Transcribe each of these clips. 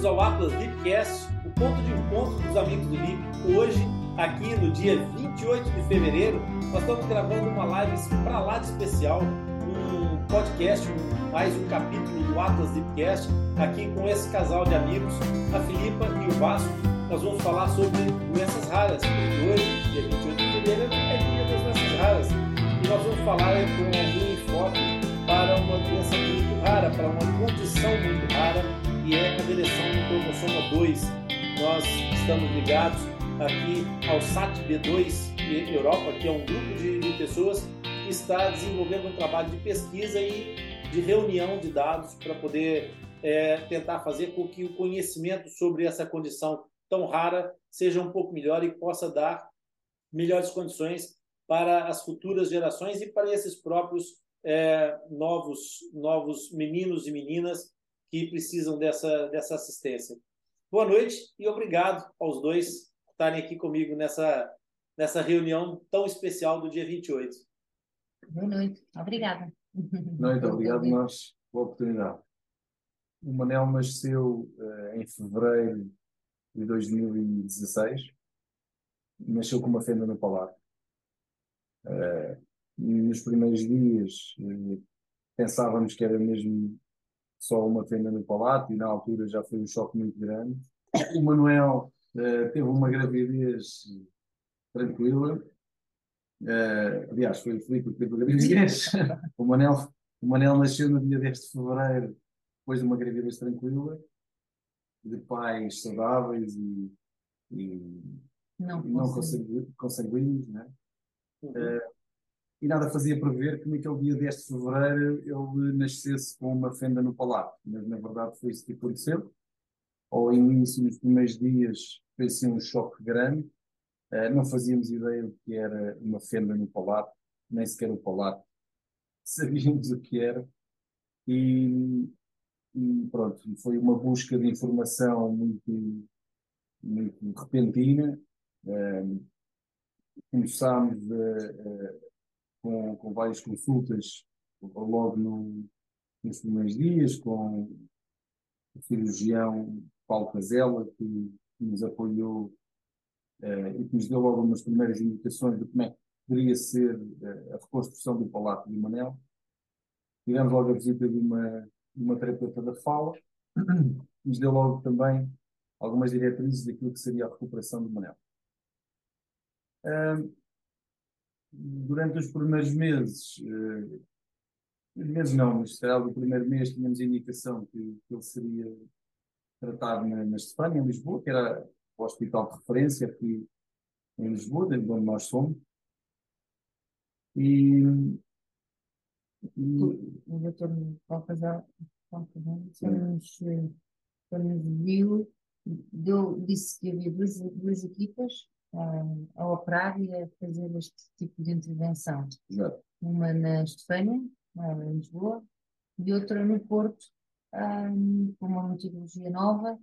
bem-vindos ao Atlas Lipcast, o ponto de encontro dos amigos do Lip. Hoje, aqui no dia 28 de fevereiro, nós estamos gravando uma live para lá de especial, um podcast, mais um capítulo do Atlas Lipcast, aqui com esse casal de amigos, a Filipa e o Vasco. Nós vamos falar sobre doenças raras, porque hoje, dia 28 de fevereiro, é dia das doenças raras. E nós vamos falar com algum enfoque para uma doença muito rara, para uma condição muito rara, que é a deleção do cromossoma 2. Nós estamos ligados aqui ao SAT-B2 Europa, que é um grupo de, de pessoas que está desenvolvendo um trabalho de pesquisa e de reunião de dados para poder é, tentar fazer com que o conhecimento sobre essa condição tão rara seja um pouco melhor e possa dar melhores condições para as futuras gerações e para esses próprios é, novos novos meninos e meninas que precisam dessa, dessa assistência. Boa noite e obrigado aos dois por estarem aqui comigo nessa, nessa reunião tão especial do dia 28. Boa noite, obrigada. Noite, obrigado nós pela oportunidade. O Manel nasceu uh, em fevereiro de 2016. Nasceu com uma fenda no palar. Uh, nos primeiros dias uh, pensávamos que era mesmo só uma fenda no palato e na altura já foi um choque muito grande. O Manuel uh, teve uma gravidez tranquila. Uh, aliás, foi o Filipe que teve a gravidez. o, Manel, o Manel nasceu no dia 10 de fevereiro, depois de uma gravidez tranquila, de pais saudáveis e, e não, não consanguíneos, né? Uhum. Uh, e nada fazia prever que naquele dia 10 de fevereiro ele nascesse com uma fenda no palato. Mas na verdade foi isso que aconteceu. Ao início, nos primeirs dias, foi assim um choque grande. Uh, não fazíamos ideia do que era uma fenda no palato, nem sequer o palato. Sabíamos o que era. E, e pronto, foi uma busca de informação muito, muito repentina. Uh, começámos a com, com várias consultas logo no, nos primeiros dias, com o cirurgião Paulo Casella, que, que nos apoiou uh, e que nos deu logo umas primeiras indicações de como é que poderia ser uh, a reconstrução do Palato de Manel. Tivemos logo a visita de uma, de uma terapeuta da fala, nos deu logo também algumas diretrizes daquilo que seria a recuperação do Manel. Durante os primeiros meses, uh, meses não, mas será do primeiro mês, tínhamos a indicação que, que ele seria tratado na, na Estefânia, em Lisboa, que era o hospital de referência aqui em Lisboa, de onde nós somos. E, e o doutor Balcazar nos viu, deu, disse que havia duas, duas equipas a operar e a fazer este tipo de intervenção. Exato. Uma na Estefânia, em Lisboa, e outra no Porto, um, com uma metodologia nova.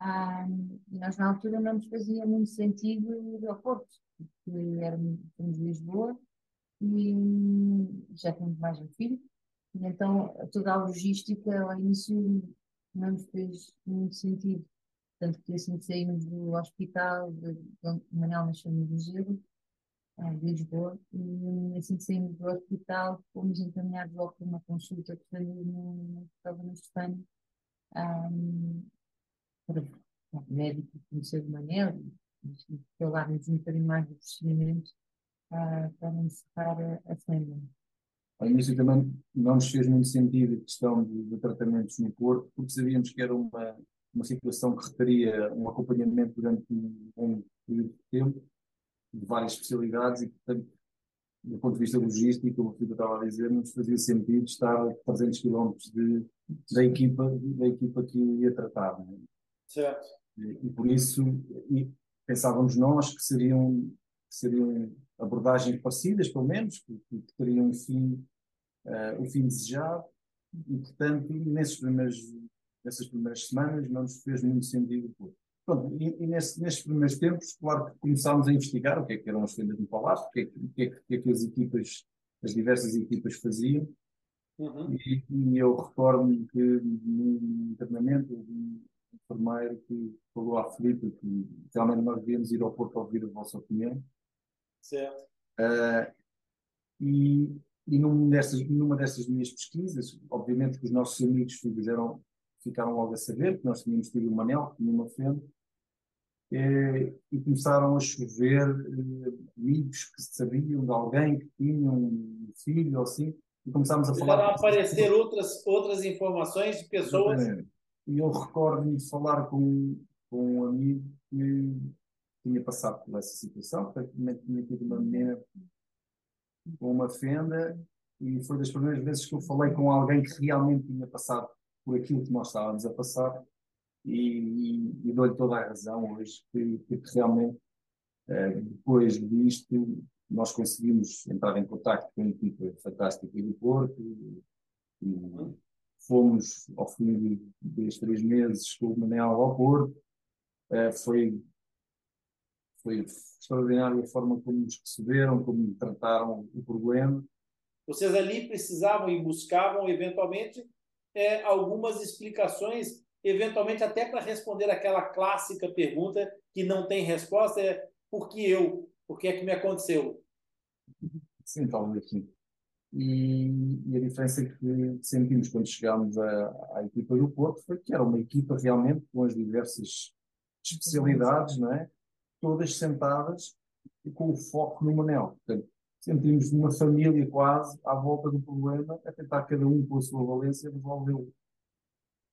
Um, e nós, na altura, não nos fazia muito sentido ir ao Porto, porque éramos de Lisboa e já tínhamos mais um filho. E então, toda a logística ao início não nos fez muito sentido. Tanto que assim que saímos do hospital, de, de Manuel nasceu no Gelo, de Lisboa, e assim que saímos do hospital, fomos encaminhados logo para uma consulta que estava no Espanha, um, para o médico conhecer o Manel, e falarmos um bocadinho mais do procedimento uh, para encerrar a, a fêmea. Ao início também não nos fez muito sentido a questão de, de tratamentos no corpo, porque sabíamos que era uma uma situação que requeria um acompanhamento durante um, um período de tempo, de várias especialidades, e, portanto, do ponto de vista logístico, como o Filipe estava a dizer, não nos fazia sentido estar a 300 km de, da, equipa, da equipa que ia tratar. É? Certo. E, e, por isso e pensávamos nós que seriam, que seriam abordagens parecidas, pelo menos, que, que teriam um fim, uh, um fim desejado, e portanto, nesses primeiros nessas primeiras semanas, não nos fez muito sentido. Pronto, e, e nesse, nesses primeiros tempos, claro que começámos a investigar o que é que eram as vendas no Palácio, o que é que, o que, é que, é que as equipas, as diversas equipas faziam. Uhum. E, e, eu recordo-me que no internamento enfermeiro que falou à Filipe que realmente nós devíamos ir ao Porto ouvir a vossa opinião. Certo. Uh, e e numa dessas, numa dessas minhas pesquisas, obviamente que os nossos amigos fizeram, ficaram logo a saber que nós tínhamos tido uma anel, tinha uma fenda, e, e começaram a chover eh, amigos que sabiam de alguém que tinha um filho ou assim, e começámos a falar. Começaram a aparecer outras, outras informações de pessoas. E eu recordo-me de falar com, com um amigo que tinha passado por essa situação, que tinha tido uma menina com uma fenda e foi das primeiras vezes que eu falei com alguém que realmente tinha passado por aquilo que nós estávamos a passar e, e, e dou-lhe toda a razão hoje que, que realmente eh, depois disto nós conseguimos entrar em contato com a equipa fantástica do Porto e, e fomos ao fim de, três meses com o Manel ao Porto eh, foi foi extraordinária a forma como nos receberam, como trataram o problema. Vocês ali precisavam e buscavam, eventualmente, é, algumas explicações, eventualmente até para responder aquela clássica pergunta que não tem resposta, é por que eu? Por que é que me aconteceu? Sim, talvez sim. E, e, a diferença que sentimos quando chegámos à, à, equipa do Porto foi que era uma equipa realmente com as diversas especialidades, não é? todas sentadas e com o foco no Manel. Portanto, sentimos uma família quase à volta do problema, a tentar cada um com a sua valência resolvê-lo.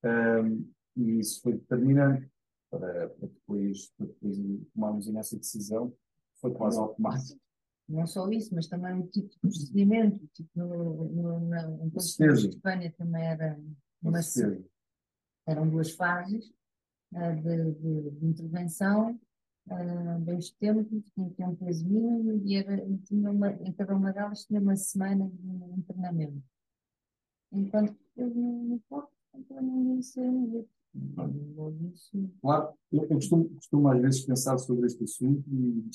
Um, e isso foi determinante para, para, depois, para depois tomarmos essa decisão. Foi quase automático. Não só isso, mas também o tipo de procedimento, tipo no, no, no, no de Espanha também era uma, eram duas fases uh, de, de, de intervenção uh, dois tempos, tinha um mínimo e, era, e tinha uma, em cada uma delas tinha uma semana de internamento. Enquanto que eu no corpo, então não sei Claro, eu, costumo, costumo às vezes pensar sobre este assunto e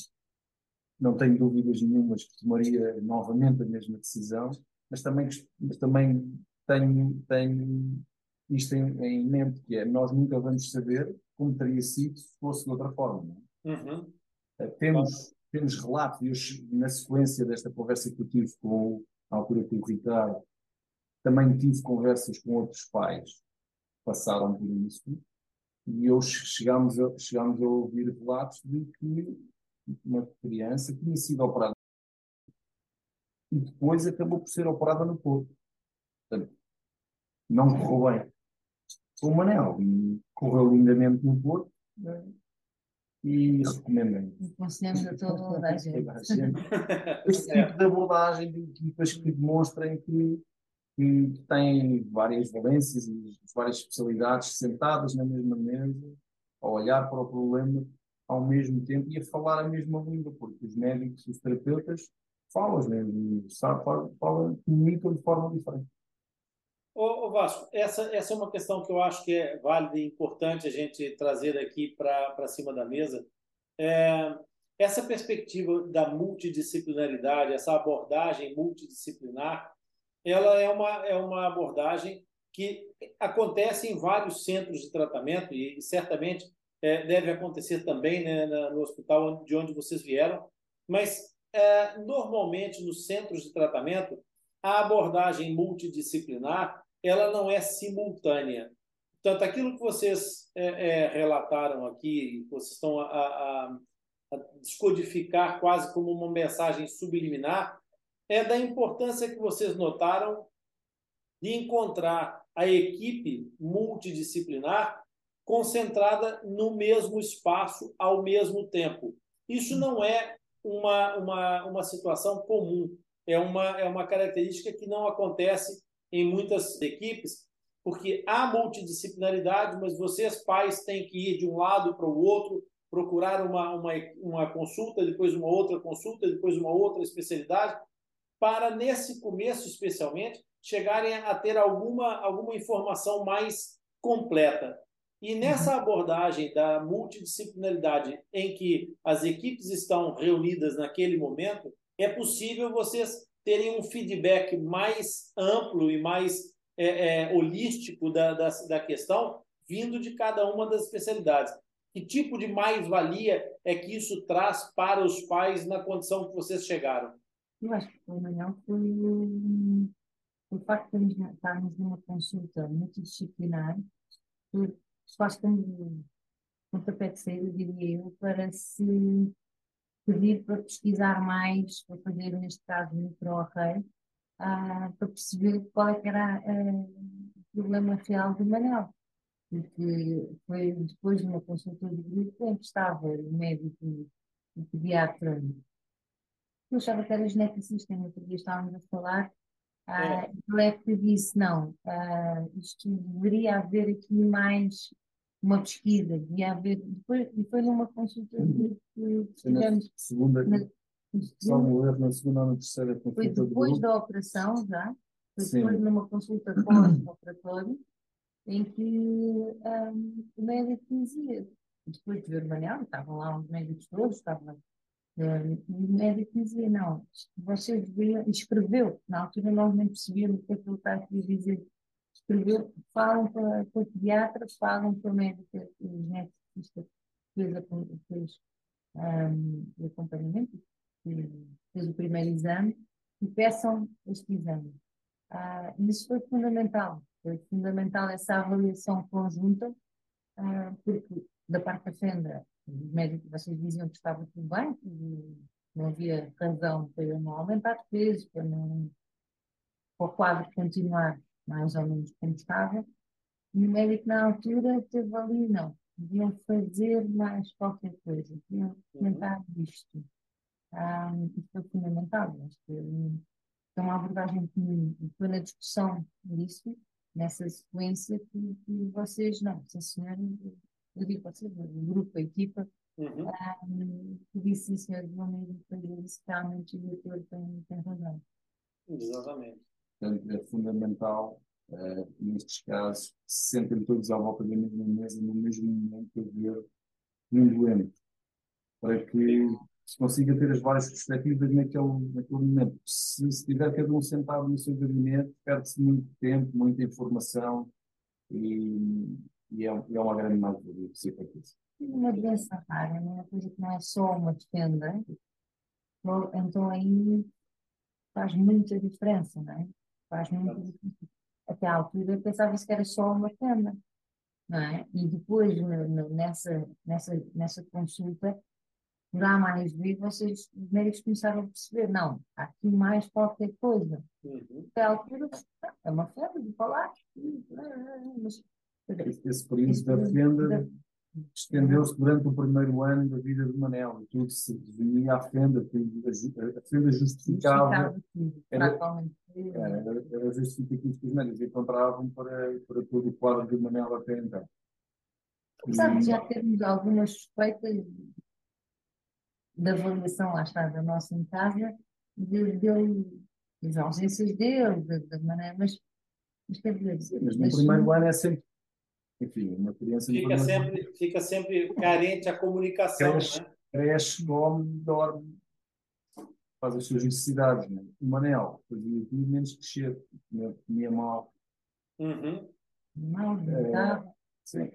não tenho dúvidas nenhumas que tomaria novamente a mesma decisão, mas também, mas também tenho, tenho isto em, em mente, que é nós nunca vamos saber como teria sido se fosse de outra forma. Uhum. Uh, temos, temos relatos, na sequência desta conversa que eu tive com, na altura com o Ricardo, também tive conversas com outros pais que passaram por isso, e hoje chegámos a, chegámos a ouvir relatos de que uma criança tinha sido operada e depois acabou por ser operada no corpo. Portanto, não correu bem com o Manel e correu lindamente no corpo e recomendem. Aconselhamos a toda a gente. Este tipo de abordagem de equipas que demonstrem que, que têm várias valências e várias especialidades sentadas na mesma mesa, a olhar para o problema ao mesmo tempo e a falar a mesma língua, porque os médicos e os terapeutas falam as mesmas, falam, falam, comunicam de forma diferente. Ô, ô, Vasco, essa, essa é uma questão que eu acho que é válida e importante a gente trazer aqui para cima da mesa. É, essa perspectiva da multidisciplinaridade, essa abordagem multidisciplinar, ela é uma, é uma abordagem que acontece em vários centros de tratamento e, certamente é, deve acontecer também né, no hospital de onde vocês vieram, mas é, normalmente nos centros de tratamento a abordagem multidisciplinar ela não é simultânea. Portanto, aquilo que vocês é, é, relataram aqui, vocês estão a, a, a, descodificar quase como uma mensagem subliminar, é da importância que vocês notaram de encontrar a equipe multidisciplinar concentrada no mesmo espaço ao mesmo tempo. Isso não é uma, uma, uma situação comum é uma, é uma característica que não acontece em muitas equipes, porque há multidisciplinaridade, mas vocês, pais, têm que ir de um lado para o outro, procurar uma, uma, uma consulta, depois uma outra consulta, depois uma outra especialidade, para, nesse começo especialmente, chegarem a ter alguma, alguma informação mais completa. E nessa uhum. abordagem da multidisciplinaridade, em que as equipes estão reunidas naquele momento, é possível vocês terem um feedback mais amplo e mais é, é, holístico da, da, da, questão, vindo de cada uma das especialidades. Que tipo de mais-valia é que isso traz para os pais na condição que vocês chegaram? Eu acho que o melhor foi o facto de estarmos numa consulta multidisciplinar, que faz como pontapé de saída, diria eu, para se pedir para pesquisar mais, para fazer, neste caso, micro-array, ah, para perceber qual é era ah, o problema real do Manel. Porque foi depois de uma consulta de grupo em que estava o médico, o pediatra, eu achava que era geneticista, no outro dia estávamos a falar, ah, é. ele é que disse, não, ah, isto deveria haver aqui mais uma pesquisa, devia haver, depois, depois numa consulta que, que tivemos... Segunda, na, Salvo erro, na segunda ou na terceira consulta. Foi depois da operação já, foi Sim. depois numa consulta pós-operatório, em que um, o médico dizia, depois de ver o Manel, estavam lá os médicos todos, estavam um, e o médico dizia, não, deveriam, escreveu, na altura nós nem percebíamos o que aquilo estava a dizer, escreveu, falam para, para pediatra, falam para o médico, o geneticista que fez, fez um, o acompanhamento, fez o primeiro exame, e peçam este exame. Ah, isso foi fundamental, foi fundamental essa avaliação conjunta, ah, porque da parte da fenda, os médicos, vocês diziam que estava tudo bem, que não havia razão para eu não aumentar de peso, para, não, para o quadro continuar mais ou menos como estava. E o médico, na altura, teve ali, não, deviam fazer mais qualquer coisa, deviam uhum. tentar isto. Um, isso foi fundamental. Acho que é uma abordagem que foi na discussão disso, nessa sequência, que, que vocês, não, sim senhor, eu digo vocês, o grupo, a equipa, uhum. um, que disse, sim senhor, vão mesmo fazer isso, realmente o doutor tem, tem razão. Exatamente. Portanto, é fundamental, uh, nestes casos, se sentem todos à volta da mesma mesa, no mesmo momento, a ver um doente, para que se consiga ter as várias perspectivas naquele, naquele momento. Se, se tiver cada um sentado no seu gabinete, perde-se muito tempo, muita informação e, e é, é uma grande mais-valia isso. Uma doença rara é uma coisa que não é só uma defenda, então aí faz muita diferença, não é? Faz diferença. Até à altura eu pensava que era só uma fenda, não é? E depois, nessa, nessa, nessa consulta, A mais B, vocês, os médicos começaram a perceber, não, há aqui mais qualquer coisa. Uhum. Até à altura, é uma febre de falar. Mas, esse período da fenda estendeu-se durante o primeiro ano da vida de Manel. Tudo se definia à fenda, a fenda justificava. Era, era, era os médicos encontravam para, para todo o quadro de Manel até então. Apesar de já termos algumas suspeitas da avaliação, lá está, da nossa em casa, de, dele, das ausências dele, da, maneira, mas, mas quer dizer. Mas no primeiro ano é sempre, enfim, uma criança. Fica sempre, ano, fica sempre carente a comunicação. Cresce, né? cresce come, dorme, faz as suas necessidades. Né? O Manel fazia tudo menos crescer, comia, comia mal. Uhum. Mal, é, sim.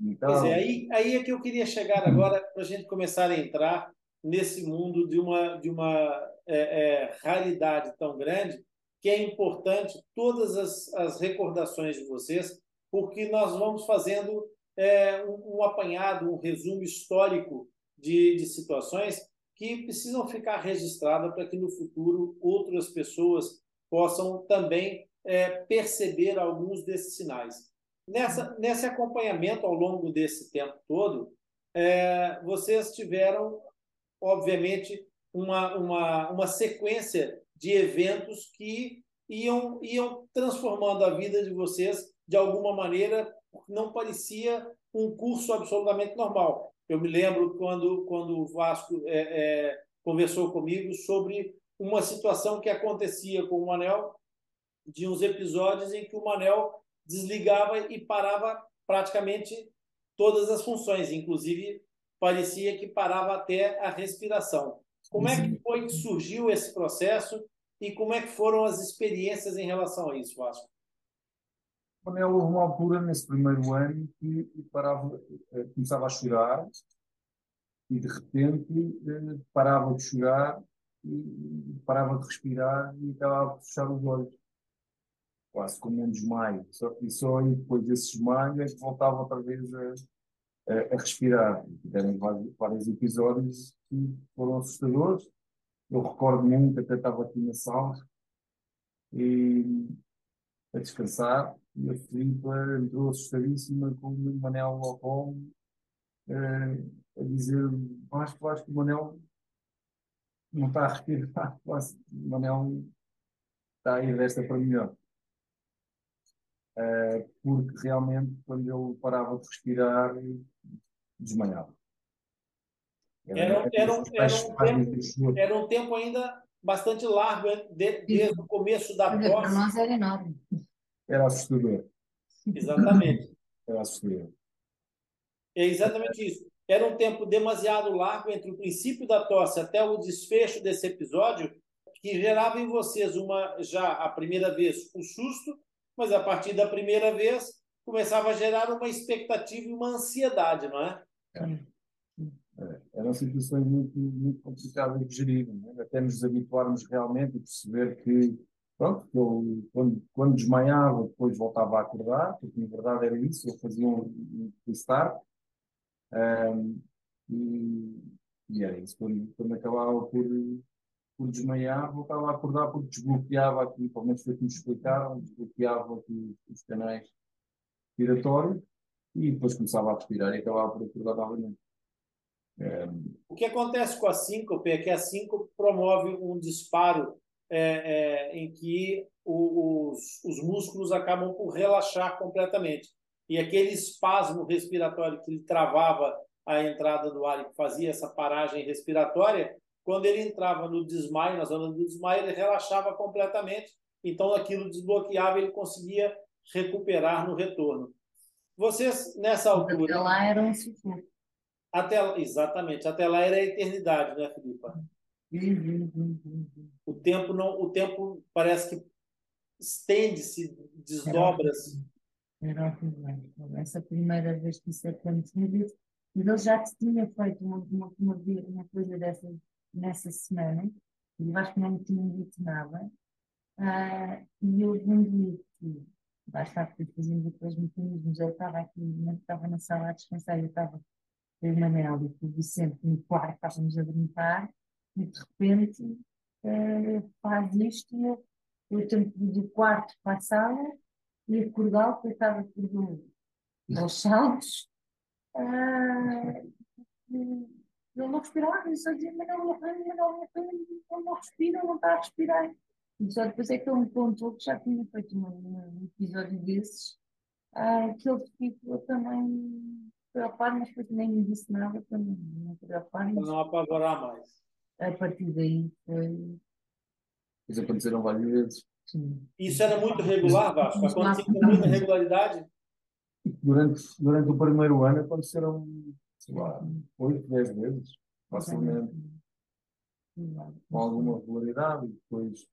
Então, pois é, aí, aí é que eu queria chegar agora para a gente começar a entrar nesse mundo de uma, de uma é, é, raridade tão grande que é importante todas as, as recordações de vocês, porque nós vamos fazendo é, um, um, apanhado, um resumo histórico de, de situações que precisam ficar registradas para que no futuro outras pessoas possam também é, perceber alguns desses sinais. Nessa, nesse acompanhamento ao longo desse tempo todo, é, vocês tiveram obviamente, uma, uma, uma sequência de eventos que iam, iam transformando a vida de vocês de alguma maneira, não parecia um curso absolutamente normal. Eu me lembro quando, quando o Vasco é, é, conversou comigo sobre uma situação que acontecia com o Manel, de uns episódios em que o Manel desligava e parava praticamente todas as funções, inclusive parecia que parava até a respiração. Como é que foi que surgiu esse processo e como é que foram as experiências em relação a isso, Vasco? Manel, houve uma altura nesse primeiro ano que parava, eh, começava a chorar e de repente eh, parava de chorar e parava de respirar e acabava de fechar os olhos. Quase como um desmaio. Só, e só aí depois desse desmaio é que voltava outra vez a, a, a respirar. Tiveram vários, vários episódios que foram assustadores. Eu recordo muito, até estava aqui na sala e a descansar e a Filipa entrou assustadíssima com o Manel ao colo eh, a dizer acho, acho que o Manel não está a respirar, o Manel está a ir desta para melhor. Uh, porque realmente quando eu parava de respirar desmaiava. Era, era, era, um, era, um tempo, era um tempo ainda bastante largo de, desde o começo da tosse. Para nós era enorme. Era assustador. Exatamente. Era assustador. É exatamente isso. Era um tempo demasiado largo entre o princípio da tosse até o desfecho desse episódio, que gerava em vocês uma já a primeira vez o um susto, mas a partir da primeira vez começava a gerar uma expectativa e uma ansiedade, não é? é eram situações muito, muito complicadas de gerir, é? até nos habituarmos realmente e perceber que, pronto, eu, quando, quando desmaiava, depois voltava a acordar, porque na verdade era isso, eu fazia um, um restart, um, e, e era isso. Quando, quando acabava por, por desmaiar, voltava a acordar porque desbloqueava aqui, pelo menos foi que me explicaram, desbloqueava aqui os canais respiratórios e depois começava a respirar e acabava por acordar novamente. Um, o que acontece com a síncope é que a síncope promove um disparo é, é, em que o, os, os músculos acabam por relaxar completamente e aquele espasmo respiratório que ele travava a entrada do ar e fazia essa paragem respiratória, quando ele entrava no desmaio, na zona do desmaio, ele relaxava completamente, então aquilo desbloqueava e ele conseguia recuperar no retorno. Vocês, nessa altura... Até lá era um sufoco. Até, exatamente, até lá era a eternidade, né, Filipa? O tempo não, o tempo parece que estende-se, desdobra-se. Era horrível. Essa primeira vez que isso aconteceu, e ele já tinha feito uma, uma, uma, coisa dessa nessa semana, e eu acho que não me tinha dito nada, uh, e eu vi que, basta que fazendo depois mecanismos, ele estava aqui, não estava na sala a descansar, eu estava com o Manel e com o Vicente no quarto, estávamos a brincar, e de repente uh, faz isto, eu, eu tenho que ir do quarto para a sala, e acordar que estava tudo aos saltos. Ah, ele não respirava, ele só dizia, mas não, não, não, não, não, não respira, não está a respirar. E só depois é que ele me contou que já tinha feito um, um episódio desses, ah, que ele ficou também preocupado, mas depois nem me disse nada para não me preocupar. Não apavorar mais. A partir daí foi. Isso aconteceram várias vezes. Isso era muito regular, Vasco? Acontecia com muita regularidade? Durante, durante o primeiro ano aconteceram, sei lá, oito, dez vezes, facilmente. Com alguma regularidade e depois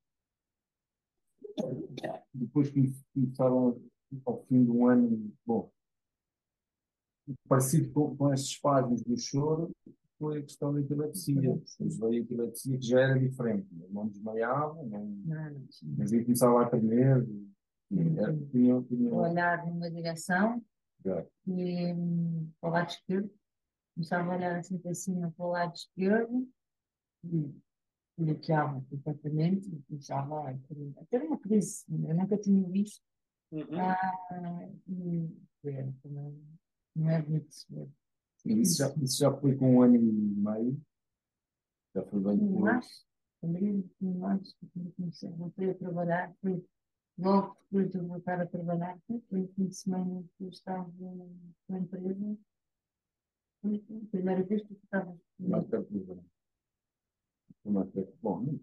depois que começaram ao fim do ano, bom, parecido com, com estes espasmos do choro, foi a questão da epilepsia. Depois veio a epilepsia que já era diferente. Não desmaiava, não, mas aí começava a tremer. Tinha, tinha... Olhar numa direção é. e um, para o lado esquerdo. Começava a olhar assim para cima para o lado esquerdo e bloqueava completamente e começava a ter uma crise. Eu nunca tinha visto. Uhum. Ah, e, é, não, não é bonito se ver. Isso já, isso já foi com um ano e meio. Já foi bem depois. Também, mais, comecei, voltei a trabalhar, foi logo depois de voltar a trabalhar, foi o fim de semana que eu estava na empresa. Foi a primeira vez que eu estava. Mais perto do verão. Mais perto. Bom, não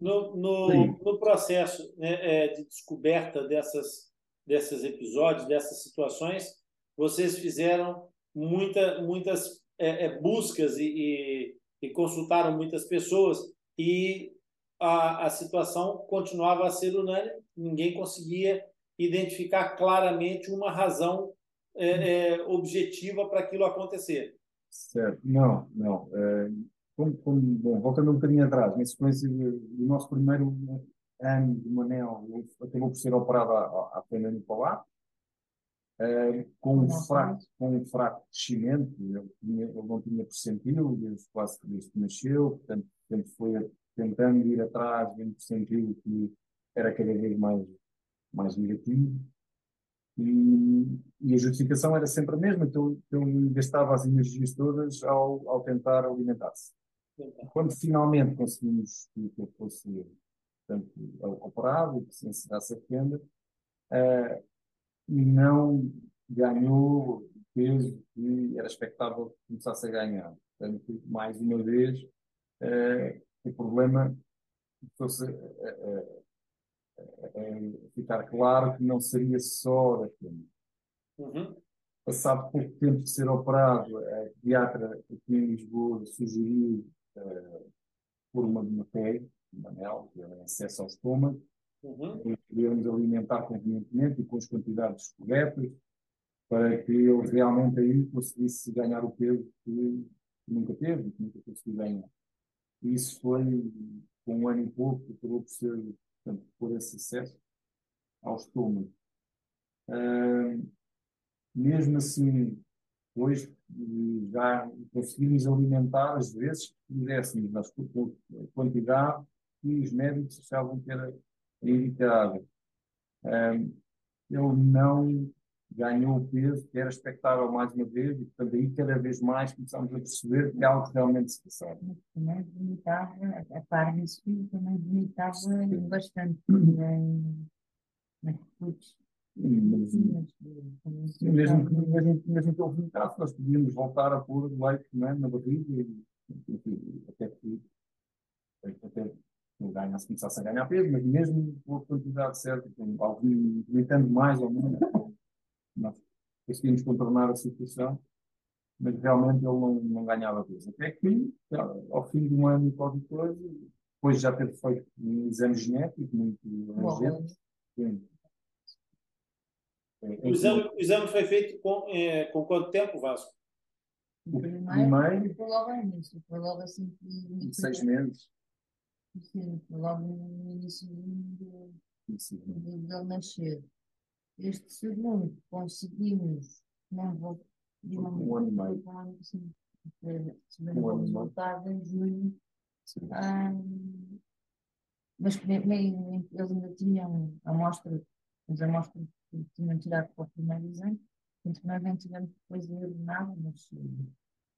no, no, no processo né, é, de descoberta dessas, desses episódios, dessas situações, vocês fizeram muita, muitas é, é, buscas e, e, e, consultaram muitas pessoas e a, a situação continuava a ser unânime, ninguém conseguia identificar claramente uma razão é, é, objetiva para aquilo acontecer. Certo, não, não. É, como, como, bom, voltando um bocadinho atrás, na sequência do nosso primeiro ano de Manel, acabou por ser operado à, à pena no Palácio, uh, com, um fraco, com um fraco crescimento, ele, tinha, ele não tinha percentil, desde quase que desde que nasceu, portanto, sempre foi tentando ir atrás de um percentil que era cada vez mais, mais negativo. E, e, a justificação era sempre a mesma, que que ele gastava as energias todas ao, ao tentar alimentar-se. Quando finalmente conseguimos que ele fosse portanto, operado que se encerrasse a fenda, uh, não ganhou o peso que era expectável que começasse a ganhar. Portanto, mais uma vez, uh, o problema fosse uh, ficar claro que não seria só da. Uhum. Passado pouco tempo de ser operado, a pediatra aqui em Lisboa sugeriu uh, por uma de uma PEG, uma anel, que é acesso ao estômago, uhum. podermos alimentar convenientemente e com as quantidades corretas, para que ele realmente aí conseguisse ganhar o peso que, nunca teve, que nunca conseguiu ganhar. Isso foi, com um ano e pouco, acabou por ser, portanto, por esse acesso ao estômago. Uh, mesmo assim, hoje já conseguimos alimentar, às vezes, que fizéssemos, mas por quantidade que os médicos achavam que era indicável. Um, ele não ganhou o peso que era expectável mais uma vez e, portanto, aí cada vez mais começamos a perceber que algo realmente se passava. Também limitava, a par disso, também limitava bastante em, nas mesmo, mesmo, mesmo, mesmo que ele vomitasse, nós podíamos voltar a pôr leite é, na barriga e, até que até o ganhasse, começasse a ganhar peso, mas mesmo com a quantidade certa, limitando mais ou menos, nós conseguimos contornar a situação, mas realmente ele não, não ganhava peso. Até que, ao fim de um ano e qualquer coisa, depois já ter feito um exame genético muito urgente, o exame, o exame foi feito com, é, com quanto tempo, Vasco? O primeiro foi logo ao início, foi logo assim. Seis meses. Sim, logo no início de, ele nascer. Este segundo conseguimos, não vou. Não, um ano e meio. Sim, recebemos o resultado em junho. Mas eles ainda tinham amostra, as amostras que tinham tirado para o primeiro exame, portanto, nós nem tivemos depois de nada, mas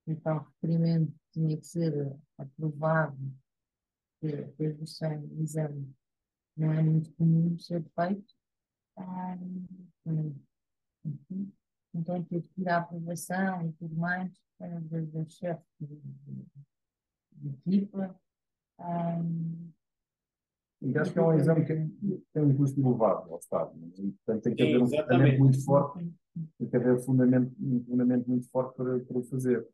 o tal requerimento tinha que ser aprovado depois do sangue, exame não é muito comum ser feito. Ah, enfim, então tive que ir à aprovação e tudo mais da, da chefe de, de, de equipa. Ah, e acho que é um exame que tem um custo elevado ao Estado. Né? E, portanto, tem que haver um fundamento muito forte, tem que haver um fundamento, um fundamento muito forte para, para o fazer.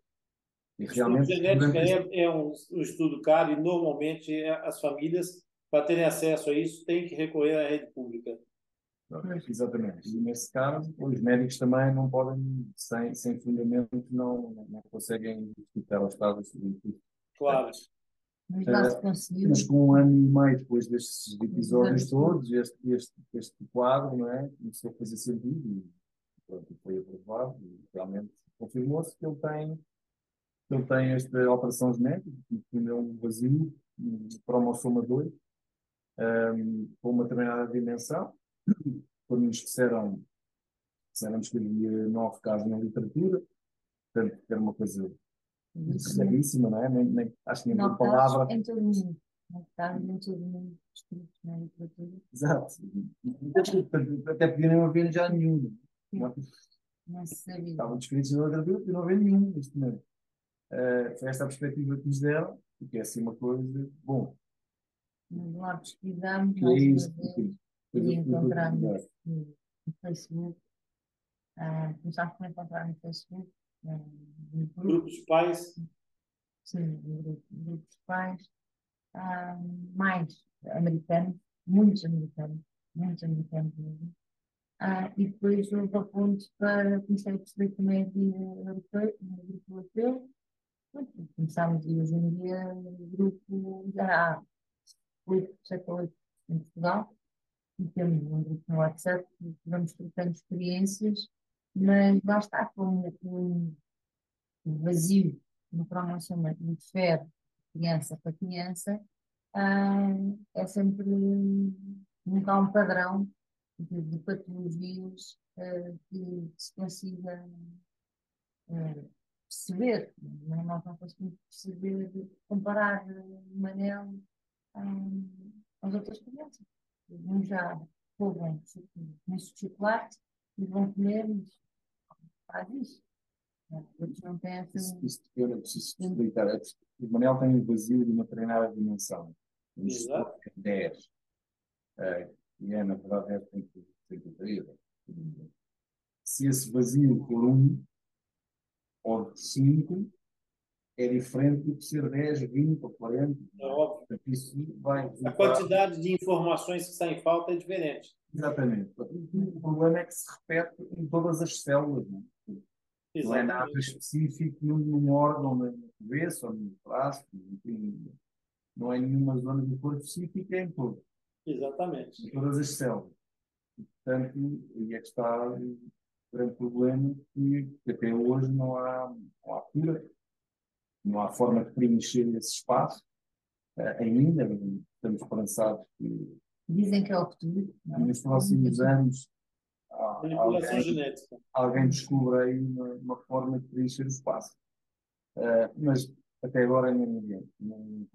E realmente, genética é, é um, um, estudo caro e normalmente é, as famílias, para terem acesso a isso, têm que recorrer à rede pública. Exatamente. E nesse caso, os médicos também não podem, sem, sem fundamento, não, não conseguem justificar ao Estado esse Claro. Mas com um ano e meio depois destes episódios todos, este, este, este quadro não é? começou a fazer sentido e pronto, foi aprovado e realmente confirmou-se que ele tem, ele tem esta alteração genética, que é um vazio, um cromossoma 2, um, com uma determinada dimensão. Quando nos disseram, disseram que havia nove casos na literatura, portanto, era uma coisa Seríssima, não é? Nem, nem, acho que nem por palavra. Em todo mundo. Não todo mundo escrito na literatura. Exato. Até podia não haver já nenhum. Não, sabia. Estavam descritos na literatura e não haver nenhum neste momento. Uh, foi esta a perspectiva que nos deram, que é assim uma coisa. Bom. Mas lá pesquisamos, é isso, e encontramos no Facebook. Uh, começámos a encontrar no Facebook grupos de pais? Sim, grupos de pais. mais americanos, muitos americanos, muitos americanos mesmo. Ah, e depois houve a ponte para começar a perceber também a vida europeia, no grupo europeu. Começámos e hoje em dia grupo já há 8, 7 ou 8 em Portugal. E temos um grupo no WhatsApp vamos trocando experiências, mas lá está com um vazio no pronunciamento fé criança para criança, ah, é sempre nunca há um padrão de, de patologias uh, que se consiga uh, perceber. Não, nós não conseguimos perceber, comparar o Manel um, às outras crianças. Uns já comem muito chocolate e vão comer isso. Faz isso. Outros não têm essa. Isso, isso eu preciso explicar. O Manel tem um vazio de uma treinada dimensão. Exato. 10. É, e é, na verdade, é 33. Se esse vazio for 1 ou 5, é diferente do que ser 10, 20 ou 40. É óbvio. isso vai A quantidade de informações que está em falta é diferente. Exatamente. O problema é que se repete em todas as células. Não, é? não é nada específico num órgão na cabeça ou no braço. Enfim, não é nenhuma zona do corpo específica é em todo. Exatamente. Em todas as células. E, portanto, aí é que está grande problema que, que até hoje não há, não há cura, não há forma de preencher esse espaço uh, ainda. Estamos esperançados que. Dizem que é o futuro. É? Nos próximos anos. Alguém, genética. Alguém descobre aí uma, uma, forma de preencher o espaço. Uh, mas até agora ainda ninguém. Não, não.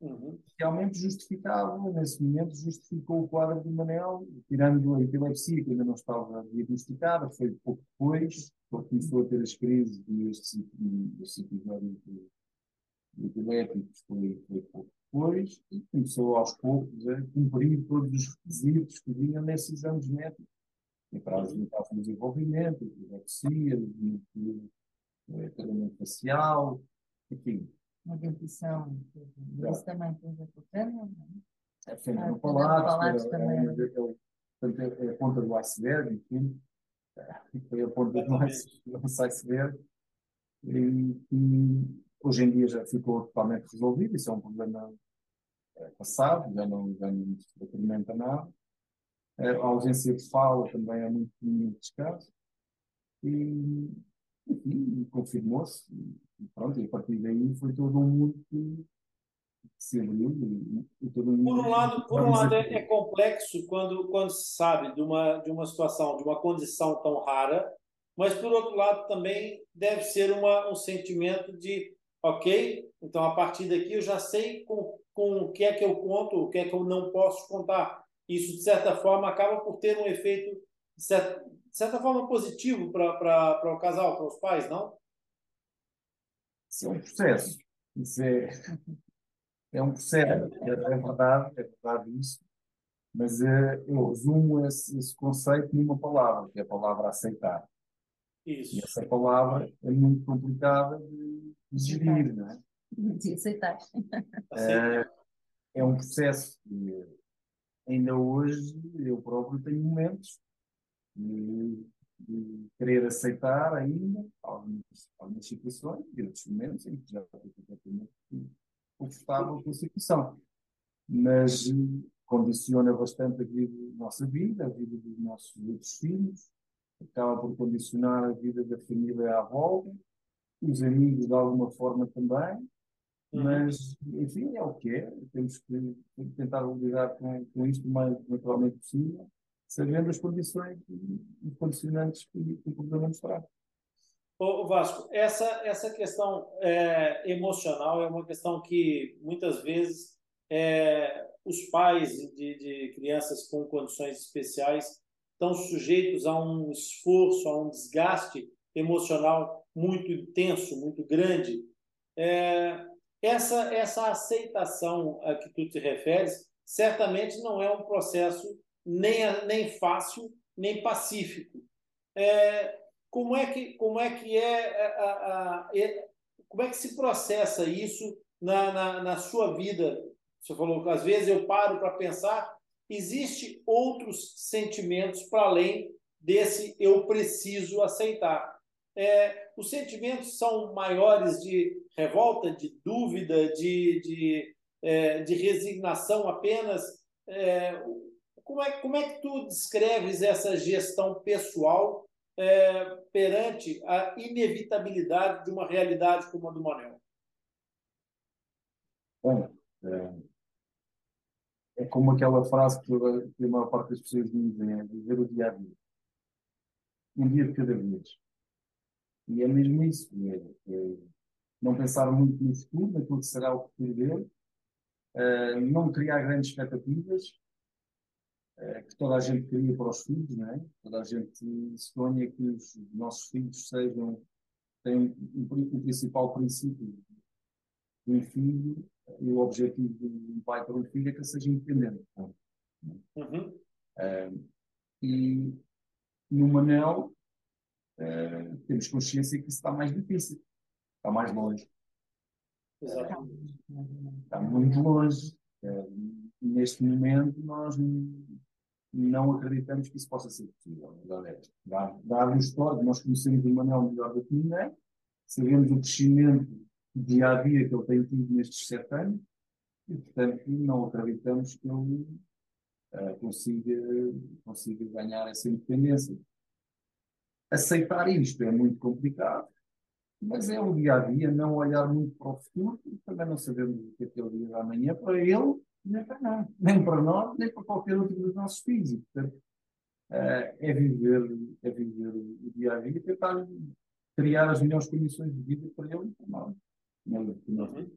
Uhum. Realmente justificava, nesse momento, justificou o quadro de Manel, tirando a epilepsia, que ainda não estava diagnosticada, foi pouco depois, porque começou a ter as crises e estes episódios de, epilépticos foi, foi pouco depois, e começou aos poucos a cumprir todos os requisitos que vinham nesse exame genético, em prazo de de desenvolvimento, epilepsia, de, de facial, enfim uma dentição, isso também tem a ver com o câncer, é? É, sim, no palato, também. É, é, é, a ponta do iceberg, enfim, foi a ponta do iceberg, e, e hoje em dia já ficou totalmente resolvido, isso é um problema passado, já não, já não se experimenta nada. A ausência de fala também é muito, muito escasso. E, enfim, confirmou-se e pronto, e a partir daí foi todo um mundo que, se abriu. E, todo um por um lado, por um lado é, é, complexo quando, quando se sabe de uma, de uma situação, de uma condição tão rara, mas por outro lado também deve ser uma, um sentimento de, ok, então a partir daqui eu já sei com, com o que é que eu conto, o que é que eu não posso contar. Isso, de certa forma, acaba por ter um efeito, de certa forma, positivo para o casal, para os pais, não? Isso é um processo. Isso é, é um processo. É, é verdade, é verdade isso. Mas é, eu resumo esse, esse, conceito numa palavra, que é a palavra aceitar. Isso. E essa palavra é muito complicada de, de gerir, não é? De aceitar. É, é um processo que ainda hoje eu próprio tenho momentos de, de querer aceitar ainda algumas, algumas situações e outros momentos em que já estou completamente confortável com a situação. Mas eh, condiciona bastante a vida, a nossa vida, a vida dos nossos outros filhos, acaba por condicionar a vida da família à volta, os amigos de alguma forma também, uhum. mas enfim, é o que é, temos que, tentar lidar com, com isto o mais naturalmente possível sabendo as condições e condicionantes que o programa nos traz. Vasco, essa, essa questão é, emocional é uma questão que muitas vezes é, os pais de, de crianças com condições especiais estão sujeitos a um esforço, a um desgaste emocional muito intenso, muito grande. É, essa, essa aceitação a que tu te referes certamente não é um processo nem, nem fácil, nem pacífico. É, como é que como é que é, é a, a, é, como é que se processa isso na, na, na, sua vida? Você falou que às vezes eu paro para pensar existe outros sentimentos para além desse eu preciso aceitar. É, os sentimentos são maiores de revolta, de dúvida, de, de, é, de resignação apenas. É, como, é, como é que tu descreves essa gestão pessoal é, perante a inevitabilidade de uma realidade como a do Manel? Bom, é, é como aquela frase que, a maior parte das pessoas me dizem, é viver o dia a dia. Um dia de cada vez. E é mesmo isso. É, é não pensar muito no futuro, naquilo que será o futuro dele, uh, não criar grandes expectativas, que toda a gente cria para os filhos, não é? Toda a gente sonha que os nossos filhos sejam, têm um, principal princípio um filho e o objetivo de um pai para um filho é que ele seja independente. Uhum. Uh, e no Manel uh, temos consciência que isso está mais difícil, está mais longe. Está muito longe. Uh, neste momento nós não acreditamos que isso possa ser possível. Dado o histórico, nós conhecemos o Manel melhor do que ninguém, sabemos o crescimento dia a dia que ele tem tido nestes sete anos e, portanto, não acreditamos que ele uh, consiga, consiga ganhar essa independência. Aceitar isto é muito complicado, mas é o dia a dia, não olhar muito para o futuro e também não sabemos o que é, que é o dia da manhã para ele, nem para nem para nós, nem para qualquer outro dos nossos filhos. E, portanto, uh, é, viver, é viver o dia a dia e tentar criar as melhores condições de vida para ele e para nós. Uhum.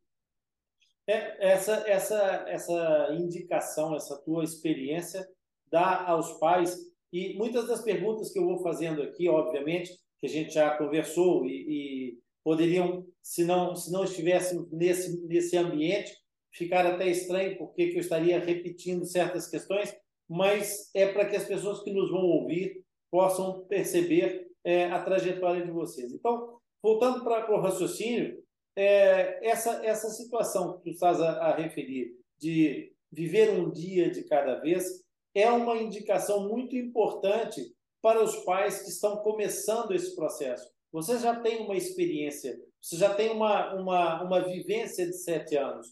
É, essa, essa, essa indicação, essa tua experiência dá aos pais, e muitas das perguntas que eu vou fazendo aqui, obviamente, que a gente já conversou e, e poderiam, se não, se não estivéssemos nesse, nesse ambiente, ficar até estranho porque eu estaria repetindo certas questões, mas é para que as pessoas que nos vão ouvir possam perceber é, a trajetória de vocês. Então, voltando para o raciocínio, é, essa, essa situação que tu estás a, a referir, de viver um dia de cada vez, é uma indicação muito importante para os pais que estão começando esse processo. Você já tem uma experiência, você já tem uma, uma, uma vivência de sete anos,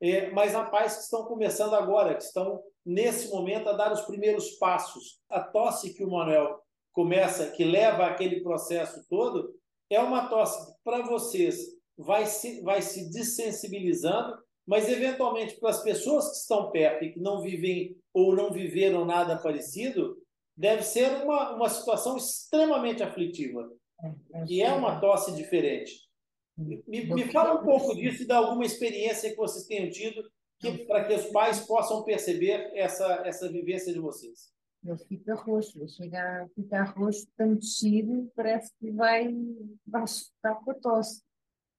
é, mas pais que estão começando agora, que estão nesse momento a dar os primeiros passos. A tosse que o Manuel começa, que leva aquele processo todo, é uma tosse para vocês vai se, vai se desensibilizando, mas eventualmente para as pessoas que estão perto e que não vivem ou não viveram nada parecido, deve ser uma, uma situação extremamente aflitiva. E é uma tosse diferente. Me, me fala um pouco disso e dá alguma experiência que vocês tenham tido que, para que os pais possam perceber essa, essa vivência de vocês. Ele fica roxo, ele chega a ficar roxo, tão descido, parece que vai, vai ficar com a tosse.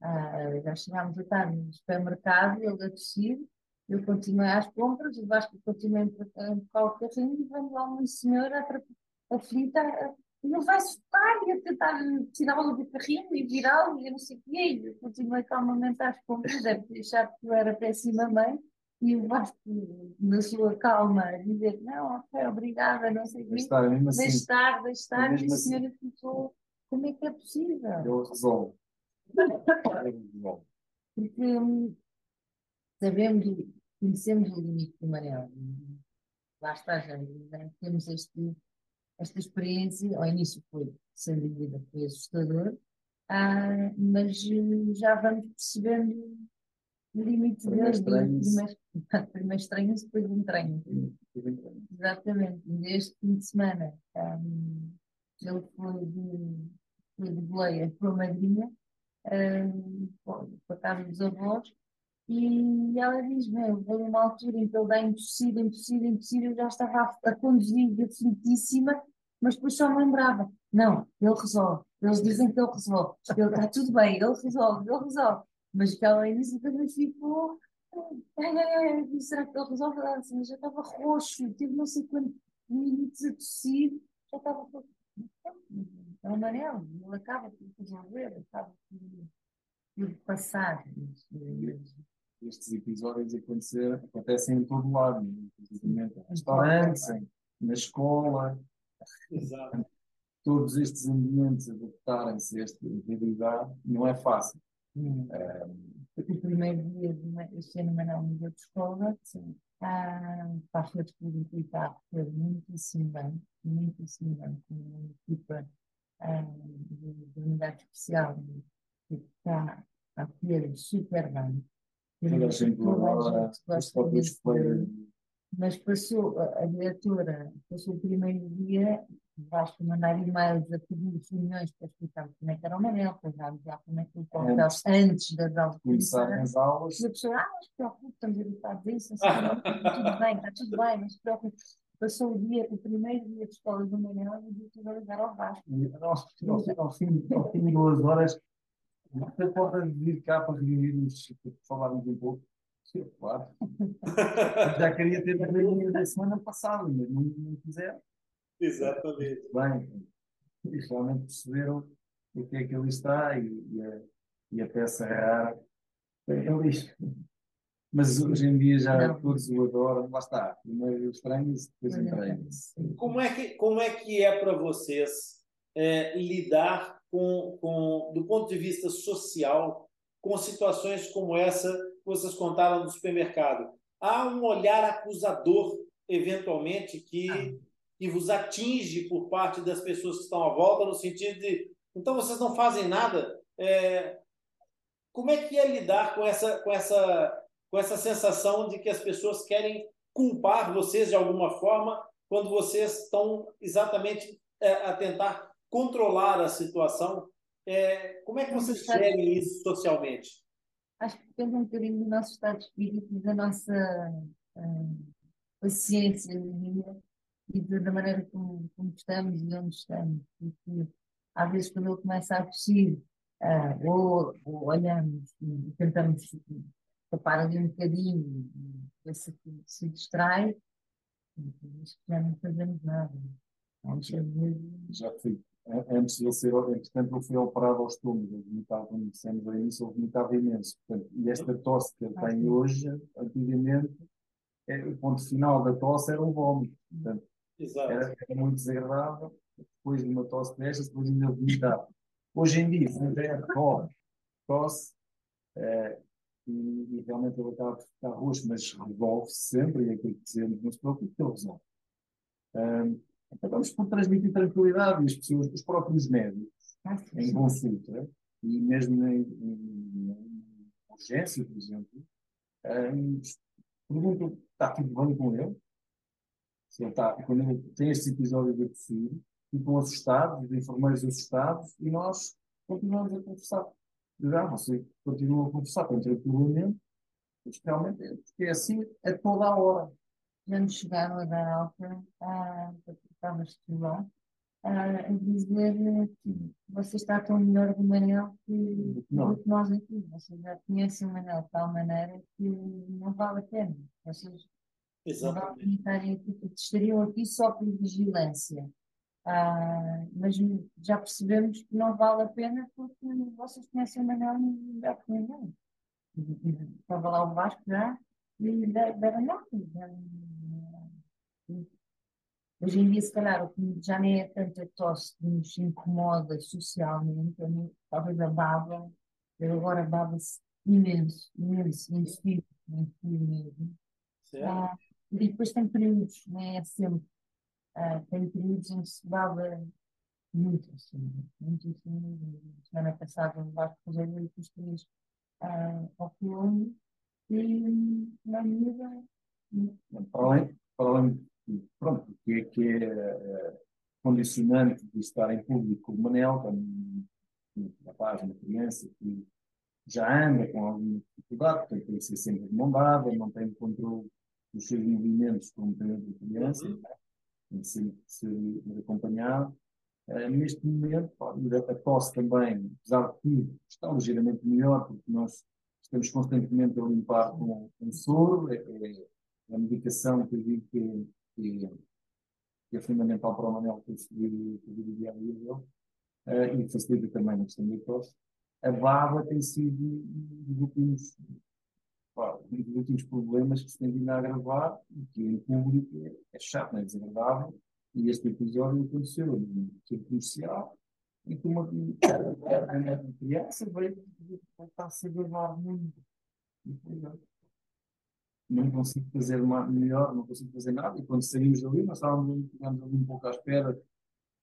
Ah, já chegámos a estar no supermercado, ele a descer, eu continuei às compras, o Vasco continuou a empurrar o carrinho e vem lá uma senhora aflita, não vai soltar e a tentar tirá-lo do carrinho e virá-lo e não sei o quê. E eu continuei calmamente às compras, deve ter achado que eu era péssima mãe. E o Vasco, na sua calma, dizer: Não, ok, obrigada, não sei o quê. Estar, deixe estar, deixe estar. E a assim. senhora ficou: Como é que é possível? Eu resolvo. Porque hum, sabemos, conhecemos o limite do Manel. Lá está, já temos este, esta experiência. Ao início foi, sem dúvida, foi assustador, ah, mas hum, já vamos percebendo o limite dele. Primeiro, primeiro estranho, depois entranho. Exatamente. Deste fim de semana, um, ele foi de, foi de boleia para a madrinha para a casa dos avós, e ela diz-me, veio uma altura em que ele dá impossível, impossível, impossível, eu já estava a, a conduzir aflitíssima, mas depois só me lembrava, não, ele resolve, eles dizem que ele resolve, ele está tudo bem, ele resolve, ele resolve, mas que ela início também ficou, será que ele resolve? Assim, já estava roxo, tive não sei quantos minutos a tossir, já estava é amarelo, ele acaba por resolver, acaba por, passar. Estes episódios acontecer, acontecem em todo lado. Né? Restaurantes, na escola. Exato. Todos estes ambientes adaptarem-se a esta realidade não é fácil. Hum. o primeiro dia de eu ser no Manuel Miguel de Escola. Ah, para a rede pública correr muitíssimo bem, muitíssimo bem, com uma equipa ah, de, de unidade especial que está a correr super bem. Toda a gente gosta desse mas passou a diretora, passou o primeiro dia, basta mandar e-mails a pedir reuniões para explicar como é que era o Manel, para já avisar como é que o papel antes das aulas começarem as aulas. E a pessoa, ah, não se preocupe, estamos habituados a isso, assim, tudo bem, está tudo bem, não se preocupe. Passou o dia, o primeiro dia de escola do Manel e o dia de ligar ao Vasco. Ao fim de duas horas, você pode vir cá para reunirmos, falarmos um pouco. Claro. Já queria ter a reunião da semana passada, mas não, não quiseram. Exatamente. Bem, e realmente perceberam o que é que ali está e, e, a, e a, peça rara é lixo. Mas hoje em dia já não. todos o adoram, lá está. Primeiro estranhos, depois entranhos. Como é que, como é, que é para vocês é, lidar com, com, do ponto de vista social, com situações como essa vocês contaram do supermercado? Há um olhar acusador, eventualmente, que, ah. que vos atinge por parte das pessoas que estão à volta, no sentido de, então vocês não fazem nada? É, como é que é lidar com essa, com, essa, com essa sensação de que as pessoas querem culpar vocês de alguma forma quando vocês estão exatamente é, a tentar controlar a situação. É, como é que vocês gerem isso socialmente? Acho que depende um bocadinho do nosso estado de espírito e da nossa uh, paciência e da maneira como, como, estamos e onde estamos. Porque às vezes, quando eu começo a tossir, uh, ou, ou, olhamos e tentamos tapar ali um bocadinho, ver se, se distrai, já não fazemos nada. Já fui antes de ele ser, entretanto, ele foi operado ao estômago, ele vomitava, como dissemos ao início, ele vomitava imenso. Portanto, e esta tosse que ele tem hoje, antigamente, é, o ponto final da tosse era um vômito. Portanto, era, era, muito desagradável. Depois de uma tosse destas, depois ainda vomitava. Hoje em dia, se não tem tosse, tosse é, e, e, realmente ele acaba de ficar roxo, mas resolve-se sempre, e é aquilo que dizemos, não se preocupe, ele resolve. Um, acabamos por transmitir tranquilidade as pessoas, os próprios médicos, ah, em consulta, e mesmo em, em, urgência, por exemplo, um, perguntam: está tudo bem com ele? Se ele está, quando ele tem estes episódios de tossir, ficam assustados, os enfermeiros assustados, e nós continuamos a conversar. Já, você continua a conversar com tranquilamente, mas realmente é, é assim a toda a hora. Já nos chegaram a dar alta, a, estava a estudar, a dizer que você está tão melhor do Manel que, do que nós aqui. Vocês já conhecem o Manel de tal maneira que não vale a pena. Vocês Exatamente. não estarem aqui, estariam aqui só por vigilância. Ah, mas já percebemos que não vale a pena porque vocês conhecem o Manel melhor que ninguém. Estava lá o Vasco já e deram nada. Hoje em dia, se calhar, o que já nem é tanta tosse que nos incomoda socialmente, mim, talvez a baba, eu agora baba-se imenso, imenso, em fio mesmo. Ah, e depois tem períodos, não é sempre, ah, tem períodos em que se baba muito assim, muito assim. Semana passada, um barco fazer oito três ah, ao filme e na vida. Para além, para além pronto, que é, que é uh, condicionante de estar em público como Manel, como um rapaz, uma criança que já anda com alguma dificuldade, portanto tem que ser sempre demandada, não tem controle dos seus movimentos como tem outra criança, uhum. tem que ser acompanhado. Uh, neste momento, a tosse também, apesar de tudo, está ligeiramente melhor, porque nós estamos constantemente a limpar com, com soro, é, é, a medicação que eu digo que que, é fundamental para o Manel conseguir o dia a dia dele, uh, e facilita também a questão da tosse. A baba tem sido, últimos um dos últimos problemas que se tem vindo a agravar, e que em público é, é chato, é desagradável, e este episódio aconteceu no centro comercial, e que uma, criança veio estar a se gravar muito. Não consigo fazer melhor, não consigo fazer nada, e quando saímos dali, nós estávamos, ali um pouco à espera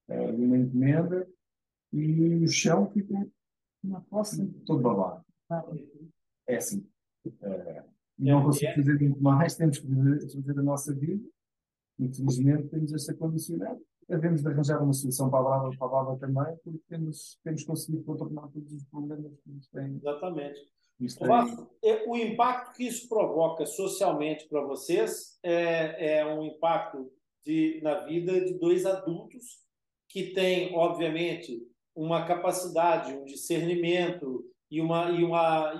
uh, de uma encomenda, e o chão ficou todo babado. É assim. Uh, não consigo fazer muito mais, temos que fazer a nossa vida. Infelizmente, temos esta condicionante. Devemos de arranjar uma solução para a Brava, para a Brava também, porque temos, temos conseguido contornar todos os problemas que nos têm. Exatamente. É, o impacto que isso provoca socialmente para vocês é, é um impacto de, na vida de dois adultos que têm, obviamente, uma capacidade, um discernimento e, uma, e, uma,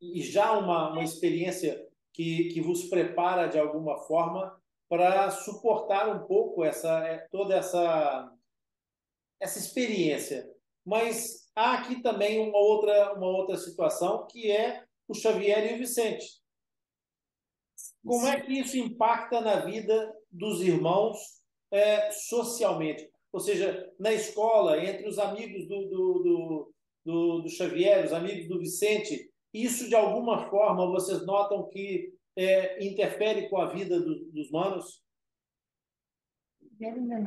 e, e já uma, uma experiência que, que vos prepara de alguma forma para suportar um pouco essa é, toda essa essa experiência. Mas há aqui também uma outra uma outra situação que é o Xavier e o Vicente. Como é que isso impacta na vida dos irmãos é, socialmente? Ou seja, na escola, entre os amigos do, do, do, do, do Xavier, os amigos do Vicente, isso de alguma forma vocês notam que é, interfere com a vida do, dos manos? Ainda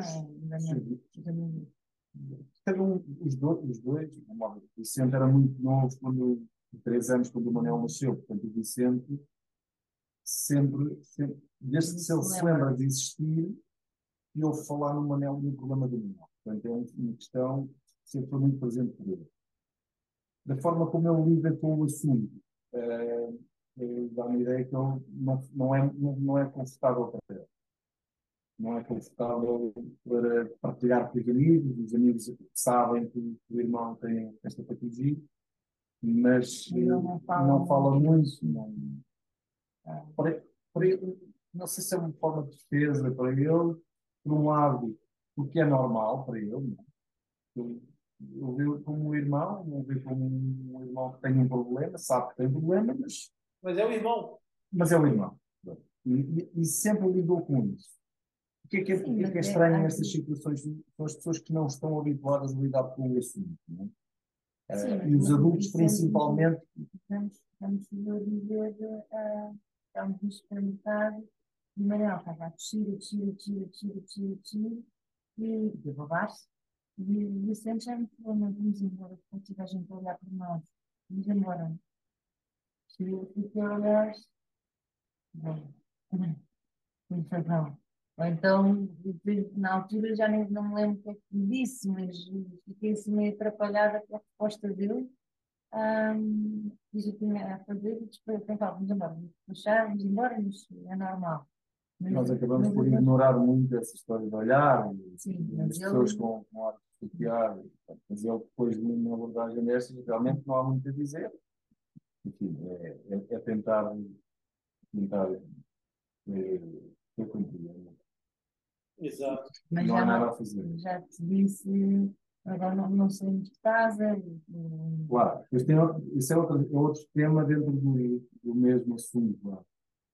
não, ainda não. Um, os, dois, os dois, o Vicente era muito novo, quando, três anos, quando o Manel nasceu, portanto, o Vicente sempre, sempre desde que ele se lembra de existir, e ouve falar no Manel no problema do Manel. Portanto, é uma questão que sempre foi muito presente por ele. Da forma como ele lida com o assunto, uh, dá-me a ideia que ele não, não, é, não, não é confortável para ele. Não é confortável para partilhar com os amigos, os amigos sabem que o irmão tem esta patologia, mas não fala, não fala muito. Não, para, para ele, não sei se é uma forma de defesa para ele, por um lado, porque é normal para ele. Ele, ele vê como um irmão, não vê como um irmão que tem um problema, sabe que tem problema, mas. Mas é o irmão. Mas é o irmão. E, e, e sempre lidou com isso. O que é que é, Sim, que é, que é estranho nestas situações? São as pessoas que não estão habituadas a lidar com o assunto. Não é? Sim, uh, e os adultos, principalmente. Vamos, vamos dizer, uh, estamos no supermercado e Manuel estava a descer, a descer, a descer, a descer, a descer, a descer, e derrubar-se. E o Vicente já me falou, não vamos embora, porque toda a gente a olhar por nós. Vamos embora. E eu fiquei a olhar, bem, com razão. Ou então, na altura já nem, não me lembro o que é que me disse, mas fiquei assim meio atrapalhada com a resposta dele. Um, fiz o que tinha a fazer e depois pensava, vamos embora, vamos vamos embora, mas é normal. Nós acabamos por ignorar muito essa história de olhar, Sim, e as pessoas ele... com, com ar de copiar, mas ele depois de uma abordagem destas, realmente não há muito a dizer. Enfim, é, é, é tentar, tentar é, eu. Exato. Mas não há nada a fazer. Já te disse, agora não, não saímos de casa. Claro, isso, tem isso é, outro, é outro tema dentro do, do mesmo assunto. Claro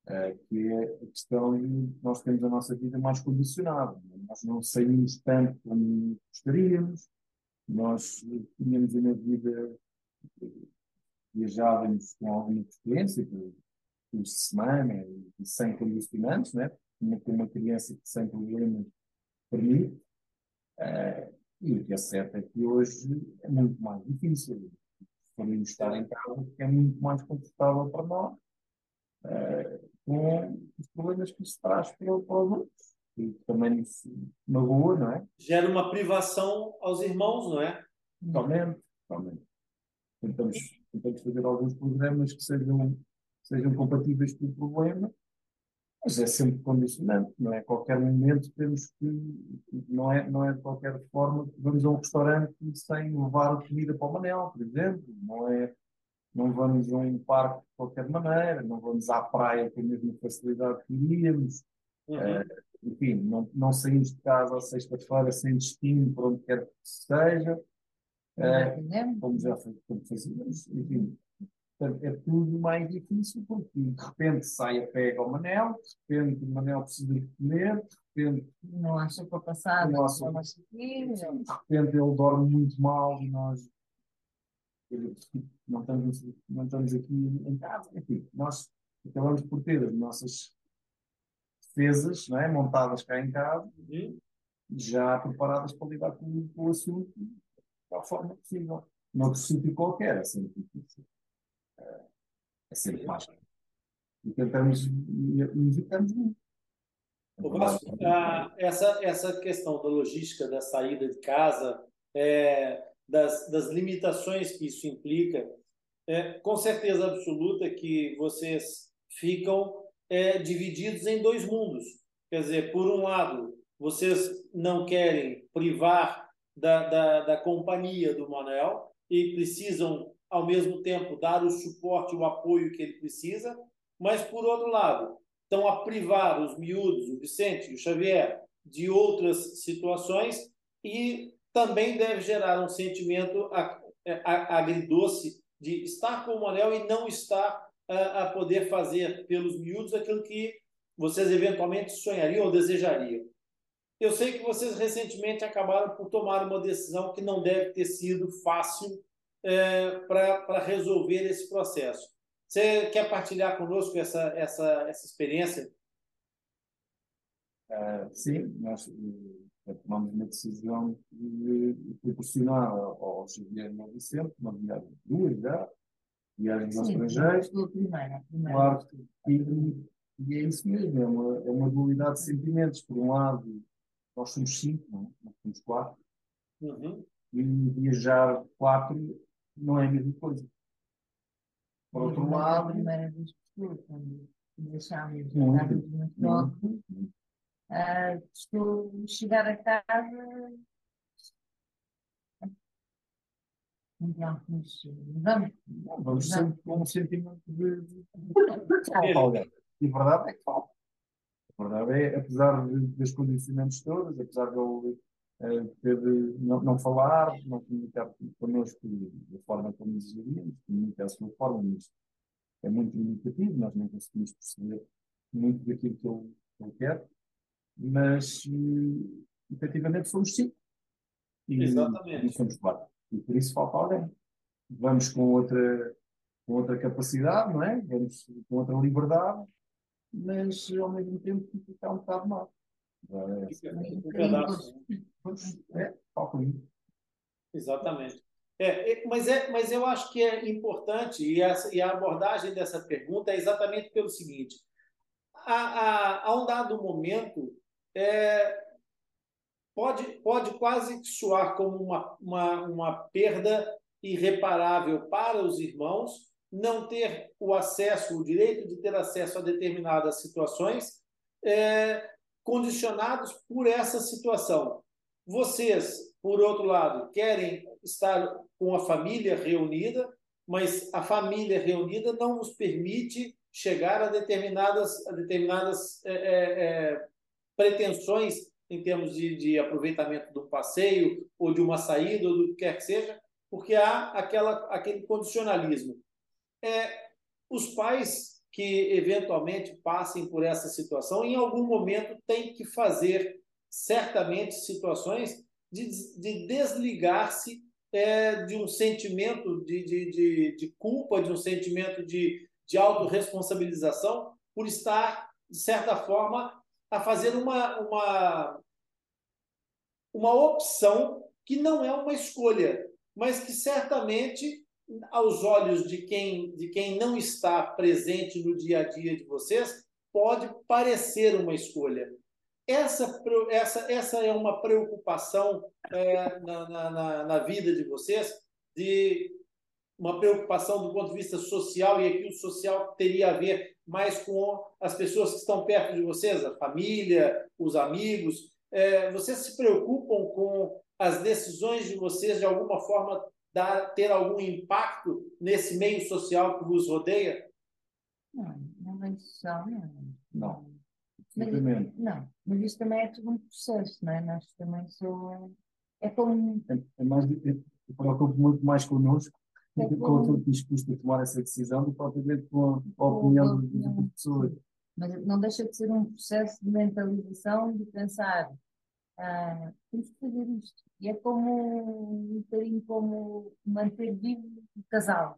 uh, que é a questão de nós temos a nossa vida mais condicionada. Nós não saímos tanto como gostaríamos, nós tínhamos uma vida, viajávamos com alguma frequência, por, por semana, e sem condicionantes, né? Como uma criança que sem problemas permite. Uh, e o que é certo é que hoje é muito mais difícil. Podemos estar em casa, é muito mais confortável para nós. Uh, com os problemas que se traz para, para os outros. E também nos magoa, não é? Gera uma privação aos irmãos, não é? Totalmente, totalmente. Tentamos, tentamos fazer alguns programas que sejam, sejam compatíveis com o problema, mas é sempre condicionante, não é? A qualquer momento temos que, não é, não é de qualquer forma que vamos a um restaurante sem levar a comida para o Manel, por exemplo, não é não vamos a um parque de qualquer maneira, não vamos à praia com a mesma facilidade que iríamos. Uhum. Uh, enfim, não, não saímos de casa à sexta-feira sem destino para onde quer que seja, uh, como já como fazíamos. Enfim, Portanto, é tudo mais difícil porque de repente sai a pega ao Manel, de repente o Manel precisa de comer, de repente. Não acha para passar, não acha de repente ele dorme muito mal e nós não estamos, não estamos aqui em casa. Enfim, nós acabamos por ter as nossas defesas não é? montadas cá em casa, uhum. já preparadas para lidar com, com o assunto da forma possível. Noutro sítio qualquer, sempre difícil. É sempre mais. E tentamos, e evitamos muito. Vasco, essa, essa questão da logística da saída de casa, é, das, das limitações que isso implica, é, com certeza absoluta que vocês ficam é, divididos em dois mundos. Quer dizer, por um lado, vocês não querem privar da, da, da companhia do Manuel e precisam ao mesmo tempo dar o suporte, o apoio que ele precisa, mas por outro lado, estão a privar os miúdos, o Vicente o Xavier, de outras situações e também deve gerar um sentimento é, agridoce de estar com o Manel e não estar a, a poder fazer pelos miúdos aquilo que vocês eventualmente sonhariam ou desejariam. Eu sei que vocês recentemente acabaram por tomar uma decisão que não deve ter sido fácil é, para resolver esse processo. Você quer partilhar conosco essa, essa, essa experiência? Uh, sim, nós uh, tomamos uma decisão de, proporcionar ao Xavier e ao Vicente uma viagem duas já, viagens ao estrangeiro. Primeira, primeira. Claro, e, e é isso mesmo, é uma, é uma dualidade de sentimentos. Por um lado, nós somos cinco, não? É? nós somos quatro, uhum. e viajar quatro não é a mesma coisa. Por outro não lado. A primeira vez que quando deixámos de muito próximos, uh, estou chegar a casa. Então, mas vamos. Não, vamos sempre com um sentimento de. Falta. E a verdade é que falta. A verdade é, apesar dos condicionamentos todos, apesar de eu uh, não, não, falar, não comunicar connosco da forma como desejaríamos, comunicar a sua forma, mas é muito limitativo, nós não conseguimos perceber muito daquilo que eu, que eu quero, mas uh, efetivamente somos cinco. E, Exatamente. E somos quatro. E por isso falta alguém. Vamos com outra, com outra capacidade, não é? Vamos com outra liberdade, mas ao mesmo tempo fica um bocado mal. É, Exatamente. É, é, mas, é, mas eu acho que é importante, e, essa, e a abordagem dessa pergunta é exatamente pelo seguinte: a, a, a um dado momento, é, pode, pode quase soar como uma, uma, uma perda irreparável para os irmãos não ter o acesso, o direito de ter acesso a determinadas situações, é, condicionados por essa situação. Vocês, por outro lado, querem estar com a família reunida, mas a família reunida não nos permite chegar a determinadas, a determinadas é, é, é, pretensões em termos de, de aproveitamento do passeio ou de uma saída ou do que quer que seja, porque há aquela, aquele condicionalismo. É, os pais que eventualmente passem por essa situação, em algum momento tem que fazer certamente situações de, de desligar-se é, de um sentimento de, de, de, de, culpa, de um sentimento de, de autorresponsabilização por estar, de certa forma, a fazer uma, uma, uma opção que não é uma escolha, mas que certamente aos olhos de quem, de quem não está presente no dia a dia de vocês, pode parecer uma escolha. Essa, essa, essa é uma preocupação é, na, na, na vida de vocês, de uma preocupação do ponto de vista social, e aqui o social teria a ver mais com as pessoas que estão perto de vocês, a família, os amigos. É, vocês se preocupam com as decisões de vocês de alguma forma dar, ter algum impacto nesse meio social que vos rodeia? Não, não é social, não. Não. Mas, não, mas isso também é tudo um processo, não é? Nós também somos. É como. É, é mais, eu preocupo muito mais connosco com aquilo que custa tomar essa decisão do que propriamente com a opinião das pessoas. Mas não deixa de ser um processo de mentalização, de pensar, ah, temos que fazer isto. E é como um bocadinho como manter vivo o casal.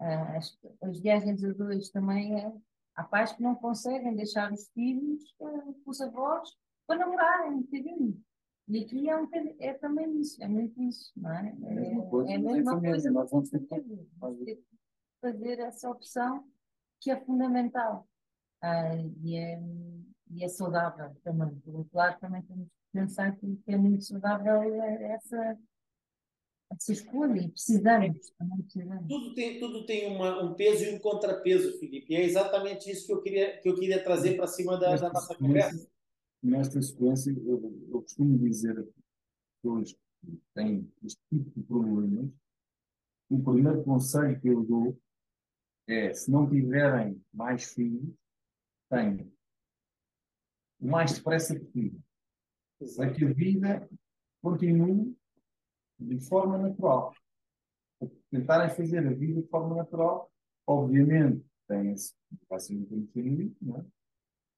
Ah, as, as viagens a dois também é. Há pais que não conseguem deixar os filhos ah, com os avós para namorarem um bocadinho. E aqui é, um, é também isso, é muito isso, não é? É, é a mesma coisa, nós vamos ter que fazer essa opção que é fundamental ah, e, é, e é saudável também. Por outro lado, também temos que pensar que, que é muito saudável essa, essa escolha e precisamos, também precisamos. Tudo tem, tudo tem uma, um peso e um contrapeso, Felipe, e é exatamente isso que eu queria, que eu queria trazer para cima da, da nossa conversa nesta sequência, eu, eu costumo dizer a pessoas que têm este tipo de problemas, o primeiro conselho que eu dou é, se não tiverem mais filhos, tenham o mais depressa possível. Para que a vida continue de forma natural. Tentarem fazer a vida de forma natural, obviamente, tem-se, vai ser muito não é?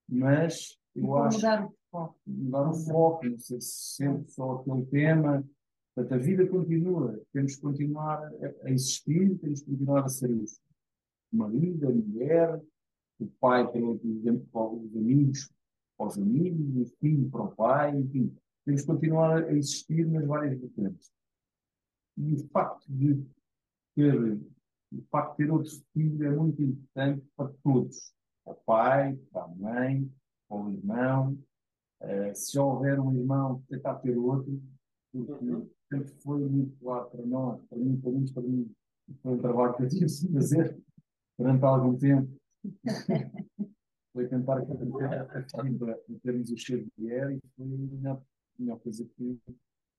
mas eu acho mudar o foco. Mudar o foco, não ser sempre só aquele tema. Portanto, a vida continua. Temos que continuar a existir, temos que continuar a ser isso. Marido, a mulher, o pai para os amigos, para os amigos, o filho para o pai, enfim. Temos que continuar a existir nas várias vertentes. E o facto de ter, o facto de ter outro filho é muito importante para todos. Para o pai, para a mãe, com um irmão. Uh, se já houver um irmão, tentar ter outro, porque uhum. sempre foi muito claro para nós, para mim, para mim, para mim, foi um trabalho que eu tive de fazer durante algum tempo. foi tentar para termos o cheiro de guerra e foi a melhor, melhor coisa que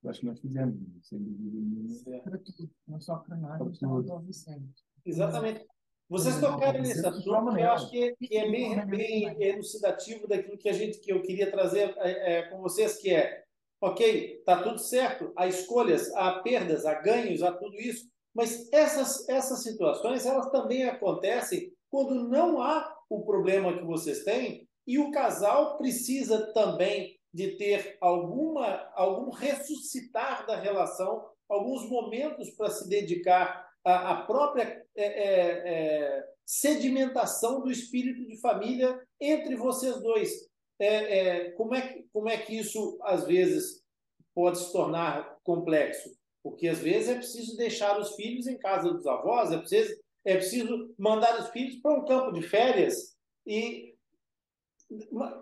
eu acho que nós fizemos, sem dúvida nenhuma. Para tudo, não só para nós, mas para o Vicente. Exatamente. Vocês tocaram nesse assunto que eu acho que, que é bem, bem elucidativo daquilo que a gente que eu queria trazer é, é, com vocês, que é, ok, tá tudo certo, há escolhas, há perdas, há ganhos, há tudo isso, mas essas, essas situações elas também acontecem quando não há o problema que vocês têm e o casal precisa também de ter alguma algum ressuscitar da relação, alguns momentos para se dedicar a, a própria é, é, é, sedimentação do espírito de família entre vocês dois. É, é, como, é que, como é que isso, às vezes, pode se tornar complexo? Porque, às vezes, é preciso deixar os filhos em casa dos avós, é preciso, é preciso mandar os filhos para um campo de férias e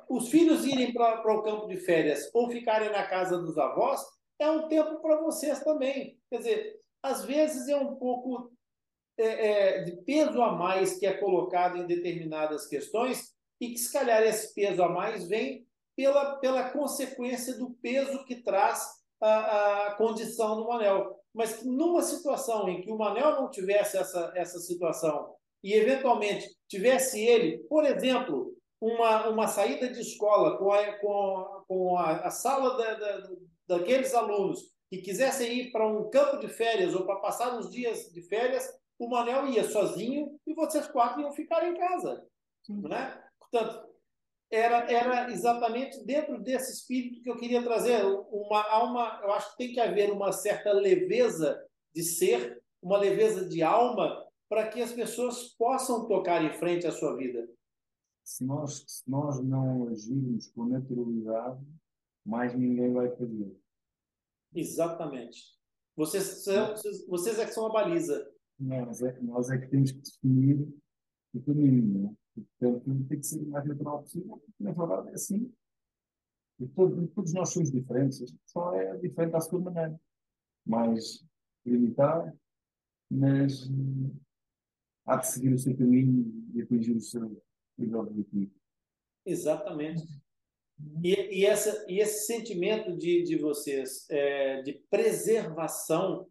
os filhos irem para o campo de férias ou ficarem na casa dos avós é um tempo para vocês também. Quer dizer, às vezes é um pouco é, é, de peso a mais que é colocado em determinadas questões e que, se calhar, esse peso a mais vem pela, pela consequência do peso que traz a, a condição do Manel. Mas numa situação em que o Manel não tivesse essa, essa situação e, eventualmente, tivesse ele, por exemplo, uma, uma saída de escola com a, com, com a, a sala da, da, daqueles alunos que quisessem ir para um campo de férias ou para passar uns dias de férias, o Manel ia sozinho e vocês quatro iam ficar em casa. Né? Portanto, era, era exatamente dentro desse espírito que eu queria trazer. Uma, uma, eu acho que tem que haver uma certa leveza de ser, uma leveza de alma, para que as pessoas possam tocar em frente à sua vida. Se nós, se nós não agirmos com naturalidade, mais ninguém vai fazer. Exatamente. Vocês, vocês, vocês é que são a baliza. Nós é, nós é que temos que definir o caminho. Portanto, tem que ser o mais natural possível. Na verdade, é assim. E todos, todos nós somos diferentes. Só é diferente à sua maneira. Mais limitada, mas hum, há de seguir o seu caminho e atingir o seu objetivo. Exatamente. E, e, essa, e esse sentimento de, de vocês é, de preservação,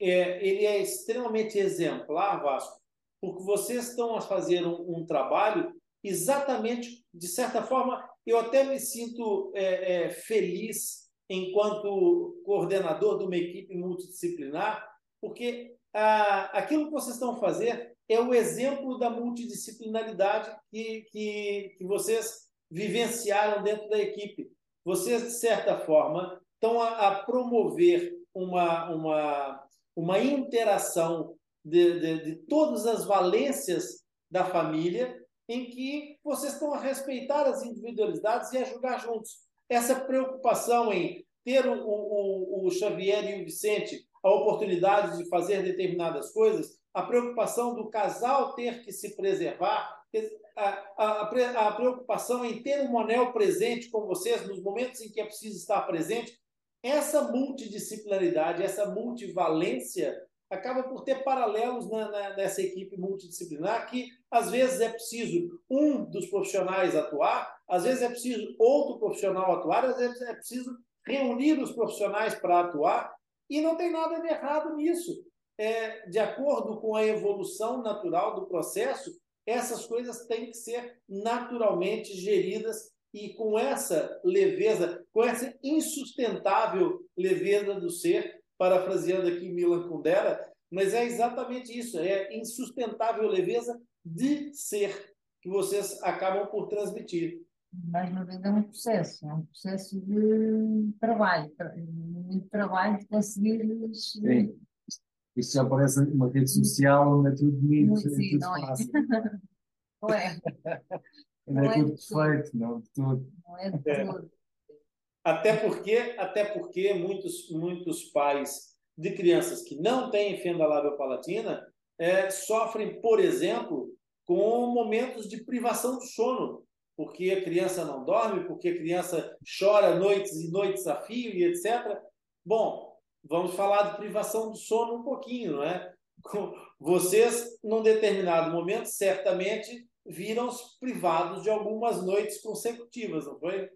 é, ele é extremamente exemplar, Vasco, porque vocês estão a fazer um, um trabalho exatamente, de certa forma, eu até me sinto é, é feliz enquanto coordenador de uma equipe multidisciplinar, porque ah, aquilo que vocês estão fazendo é o exemplo da multidisciplinaridade que, que, que vocês vivenciaram dentro da equipe. Vocês, de certa forma, estão a, a promover uma, uma, uma interação de, de, de todas as valências da família, em que vocês estão a respeitar as individualidades e a jogar juntos. Essa preocupação em ter o, o, o Xavier e o Vicente a oportunidade de fazer determinadas coisas, a preocupação do casal ter que se preservar, a, a, a, preocupação em ter um anel presente com vocês nos momentos em que é preciso estar presente, essa multidisciplinaridade, essa multivalência acaba por ter paralelos na, na, nessa equipe multidisciplinar que às vezes é preciso um dos profissionais atuar, às vezes é preciso outro profissional atuar, às vezes é preciso reunir os profissionais para atuar e não tem nada de errado nisso. É, de acordo com a evolução natural do processo, essas coisas têm que ser naturalmente geridas e com essa leveza, com essa insustentável leveza do ser, parafraseando aqui Milan Kundera, mas é exatamente isso, é insustentável leveza de ser que vocês acabam por transmitir. Mais uma vez é um processo, é um processo de trabalho, muito trabalho de conseguir. Sim. Isto já parece uma rede social onde é tudo bonito, muito, sim, tudo não fácil. É. não é. Não, é, é tudo perfeito, não de tudo. Não é de é. tudo. Até porque, até porque muitos, muitos pais de crianças que não têm fenda labiopalatina é, sofrem, por exemplo, com momentos de privação do sono, porque a criança não dorme, porque a criança chora noites e noites a fio e etc. Bom, vamos falar de privação do sono um pouquinho, não é? Vocês, num determinado momento, certamente viram-se privados de algumas noites consecutivas, não foi?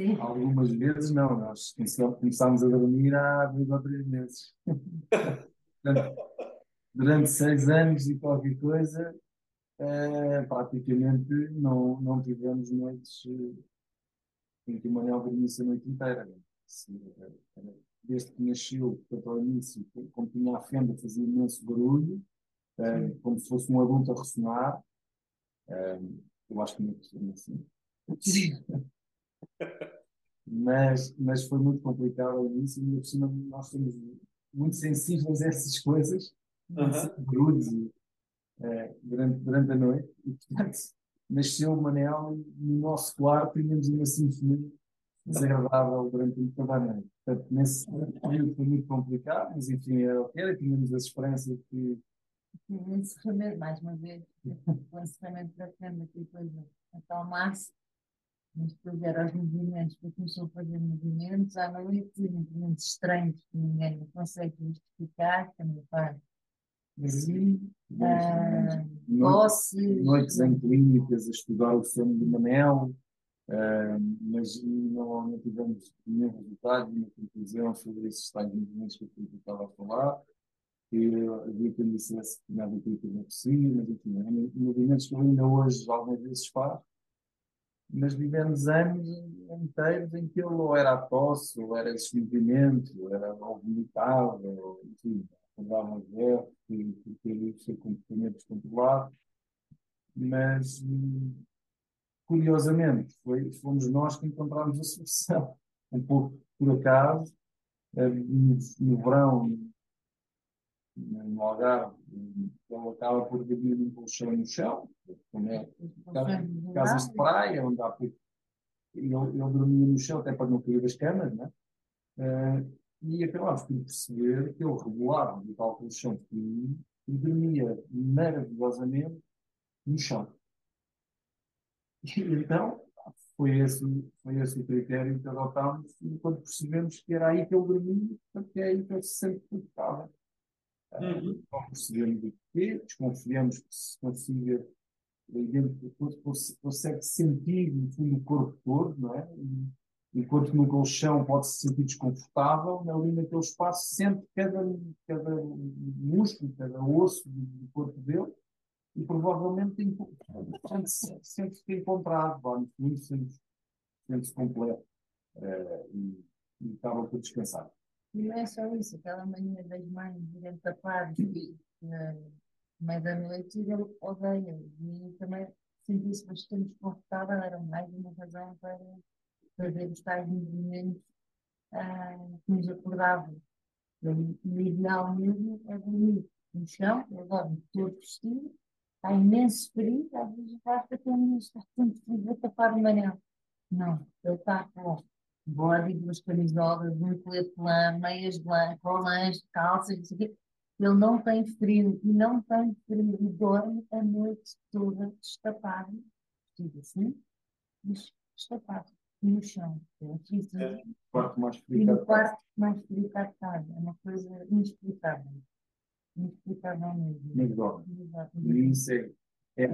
Sim. Algumas vezes não, nós começámos a dormir há dois ou três meses. durante seis anos e qualquer coisa, é, praticamente não, não tivemos noites eh, em que o Manuel dormisse a noite inteira. Desde que nasceu, portanto, ao início, como tinha a fenda, fazia imenso barulho, é, como se fosse um adulto a ressonar. É, eu acho que não costumo assim. Mas, mas foi muito complicado ao início e, por cima, nós somos muito sensíveis a essas coisas, uhum. é, durante, durante a noite. E, portanto, nasceu o Manel e no nosso quarto tínhamos uma sinfonia desagradável durante toda a noite. Portanto, nesse período foi muito complicado, mas enfim, era o que era. Tínhamos a esperança que. O encerramento, mais uma vez, o encerramento da que depois acalmasse, mas depois eram os movimentos, depois começou a fazer movimentos à noite, movimentos estranhos que ninguém consegue justificar, que a minha parte Sim, ah, noites em clínicas. a estudar o sono de Manel, uh, mas não, não tivemos nenhum resultado, nenhuma conclusão sobre esses tais movimentos que eu estava a falar. E havia quem dissesse que nada que não possível, mas enfim, movimentos que eu ainda hoje algumas vezes faço, mas vivemos anos inteiros em que ele ou era tosse, ou era esse movimento, ou era ou vomitava, ou, enfim, andava a ver, por ter o seu comportamento descontrolado, mas curiosamente foi, fomos nós que encontramos a solução, um pouco por acaso, eh, no, no verão, no Algarve, acaba por dormir num colchão no chão, como é casas de praia, onde há ele, ele dormia no chão até para não cair das camas, né? Uh, e acabámos por perceber que ele regulava de tal colchão pequenino e dormia maravilhosamente no chão. E então, foi esse, foi esse o critério que adotámos e quando percebemos que era aí que ele dormia, porque é aí que ele se sente confortável. Uhum. Percebemos o quê, desconfiamos que se consiga, consegue sentir no fundo o corpo todo, não é? Enquanto no colchão pode se sentir desconfortável, ali naquele espaço sente cada, cada músculo, cada osso do, corpo dele e provavelmente sente-se sente encontrado, no fundo sente-se completo uh, e, e acaba por descansar. E não é só isso, aquela mania das mães irem tapar na meia da noite, ele odeia. E também sentir-se bastante desconfortável era mais uma razão para fazer os tais movimentos uh, que nos acordavam. O ideal mesmo é dormir no chão, eu dormo todo vestido, está imenso frio, às vezes basta que está tanto frio, vou tapar o manel. Não, ele está com body, duas camisolas, um colete lã, meias blancas, colãs, calças, não sei o quê. Ele não tem frio e não tem frio e dorme a noite toda destapado, vestido assim, destapado no chão. É, quarto mais frio. E no quarto mais frio cá de casa. É uma coisa inexplicável. Inexplicável mesmo. Nem sei. É, é,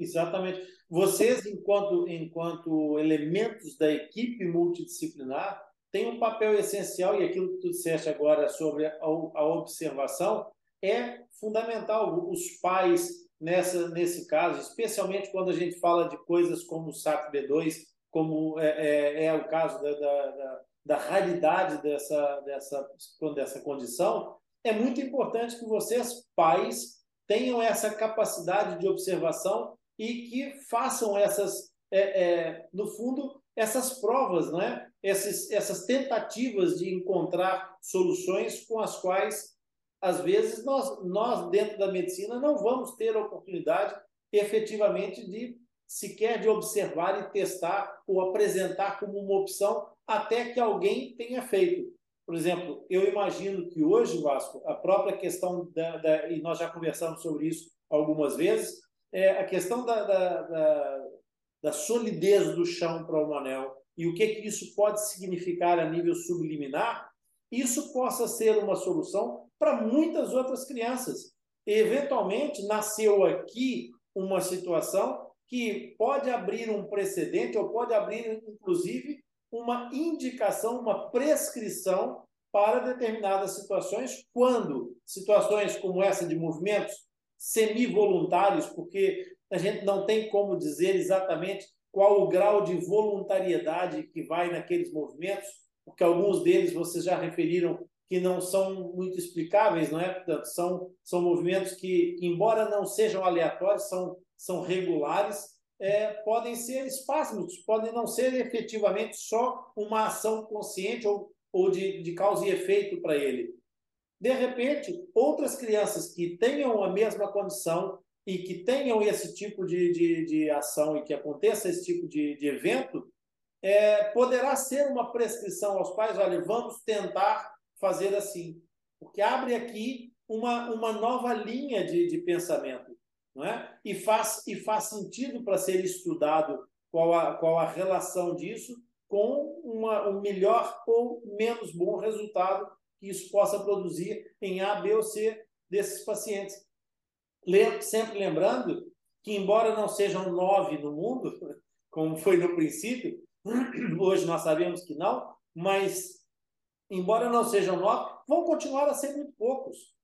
Exatamente. Vocês, enquanto, enquanto elementos da equipe multidisciplinar, têm um papel essencial, e aquilo que tu disseste agora sobre a, a observação é fundamental. Os pais, nessa, nesse caso, especialmente quando a gente fala de coisas como o SAT-B2, como é, é, é, o caso da, da, da, da raridade dessa, dessa, dessa condição, é muito importante que vocês, pais, tenham essa capacidade de observação e que façam essas, é, é, no fundo, essas provas, né? Esses, essas tentativas de encontrar soluções com as quais às vezes nós, nós dentro da medicina não vamos ter a oportunidade efetivamente de sequer de observar e testar ou apresentar como uma opção até que alguém tenha feito. Por exemplo, eu imagino que hoje, Vasco, a própria questão da, da e nós já conversamos sobre isso algumas vezes, é a questão da, da, da, da solidez do chão para o Manel e o que, que isso pode significar a nível subliminar, isso possa ser uma solução para muitas outras crianças. E, eventualmente, nasceu aqui uma situação que pode abrir um precedente ou pode abrir, inclusive, uma indicação, uma prescrição para determinadas situações, quando situações como essa de movimentos semi-voluntários, porque a gente não tem como dizer exatamente qual o grau de voluntariedade que vai naqueles movimentos, porque alguns deles vocês já referiram que não são muito explicáveis, não é? Portanto, são, são movimentos que, embora não sejam aleatórios, são, são regulares, é, podem ser espasmos, podem não ser efetivamente só uma ação consciente ou, ou de, de causa e efeito para ele. De repente, outras crianças que tenham a mesma condição e que tenham esse tipo de, de, de ação e que aconteça esse tipo de, de evento, é, poderá ser uma prescrição aos pais: olha, vamos tentar fazer assim, porque abre aqui uma, uma nova linha de, de pensamento, não é? E faz, e faz sentido para ser estudado qual a, qual a relação disso com uma, um melhor ou menos bom resultado que isso possa produzir em A, B ou C desses pacientes. Sempre lembrando que, embora não sejam nove no mundo, como foi no princípio, hoje nós sabemos que não, mas embora não sejam nove, vão continuar a ser muito poucos.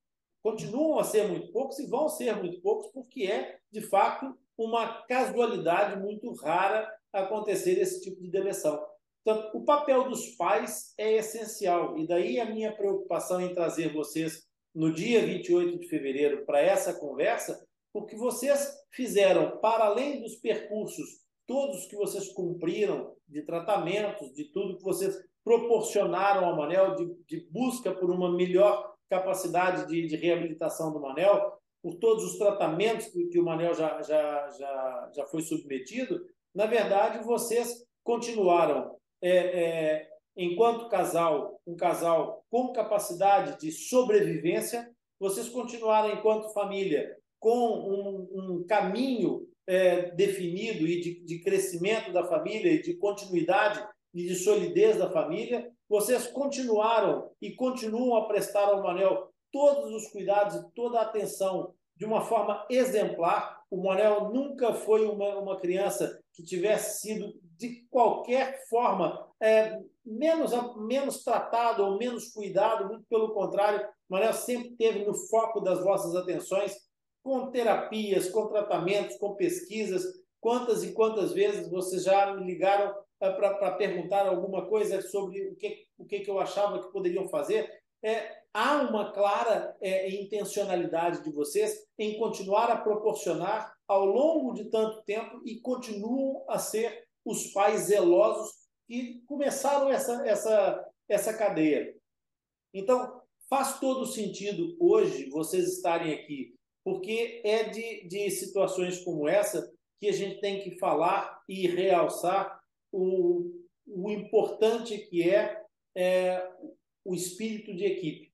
Continuam a ser muito poucos e vão ser muito poucos, porque é, de fato, uma casualidade muito rara acontecer esse tipo de deleção. Então, o papel dos pais é essencial, e daí a minha preocupação em trazer vocês no dia 28 de fevereiro para essa conversa, porque vocês fizeram, para além dos percursos todos que vocês cumpriram, de tratamentos, de tudo que vocês proporcionaram ao Manel de, de busca por uma melhor capacidade de, de, reabilitação do Manel, por todos os tratamentos que, que o Manel já, já, já, já foi submetido, na verdade, vocês continuaram, é, é, enquanto casal, um casal com capacidade de sobrevivência, vocês continuaram, enquanto família, com um, um caminho é, definido e de, de crescimento da família e de continuidade e de solidez da família, vocês continuaram e continuam a prestar ao Manel todos os cuidados e toda a atenção de uma forma exemplar. O Manel nunca foi uma, uma criança que tivesse sido, de qualquer forma, é, menos, menos tratado ou menos cuidado, muito pelo contrário, o Manel sempre teve no foco das vossas atenções, com terapias, com tratamentos, com pesquisas. Quantas e quantas vezes vocês já me ligaram para perguntar alguma coisa sobre o que, o que, que eu achava que poderiam fazer. É, há uma clara é, intencionalidade de vocês em continuar a proporcionar ao longo de tanto tempo e continuam a ser os pais zelosos que começaram essa, essa, essa cadeia. Então, faz todo sentido hoje vocês estarem aqui, porque é de, de situações como essa que a gente tem que falar e realçar o, o importante que é, é o espírito de equipe.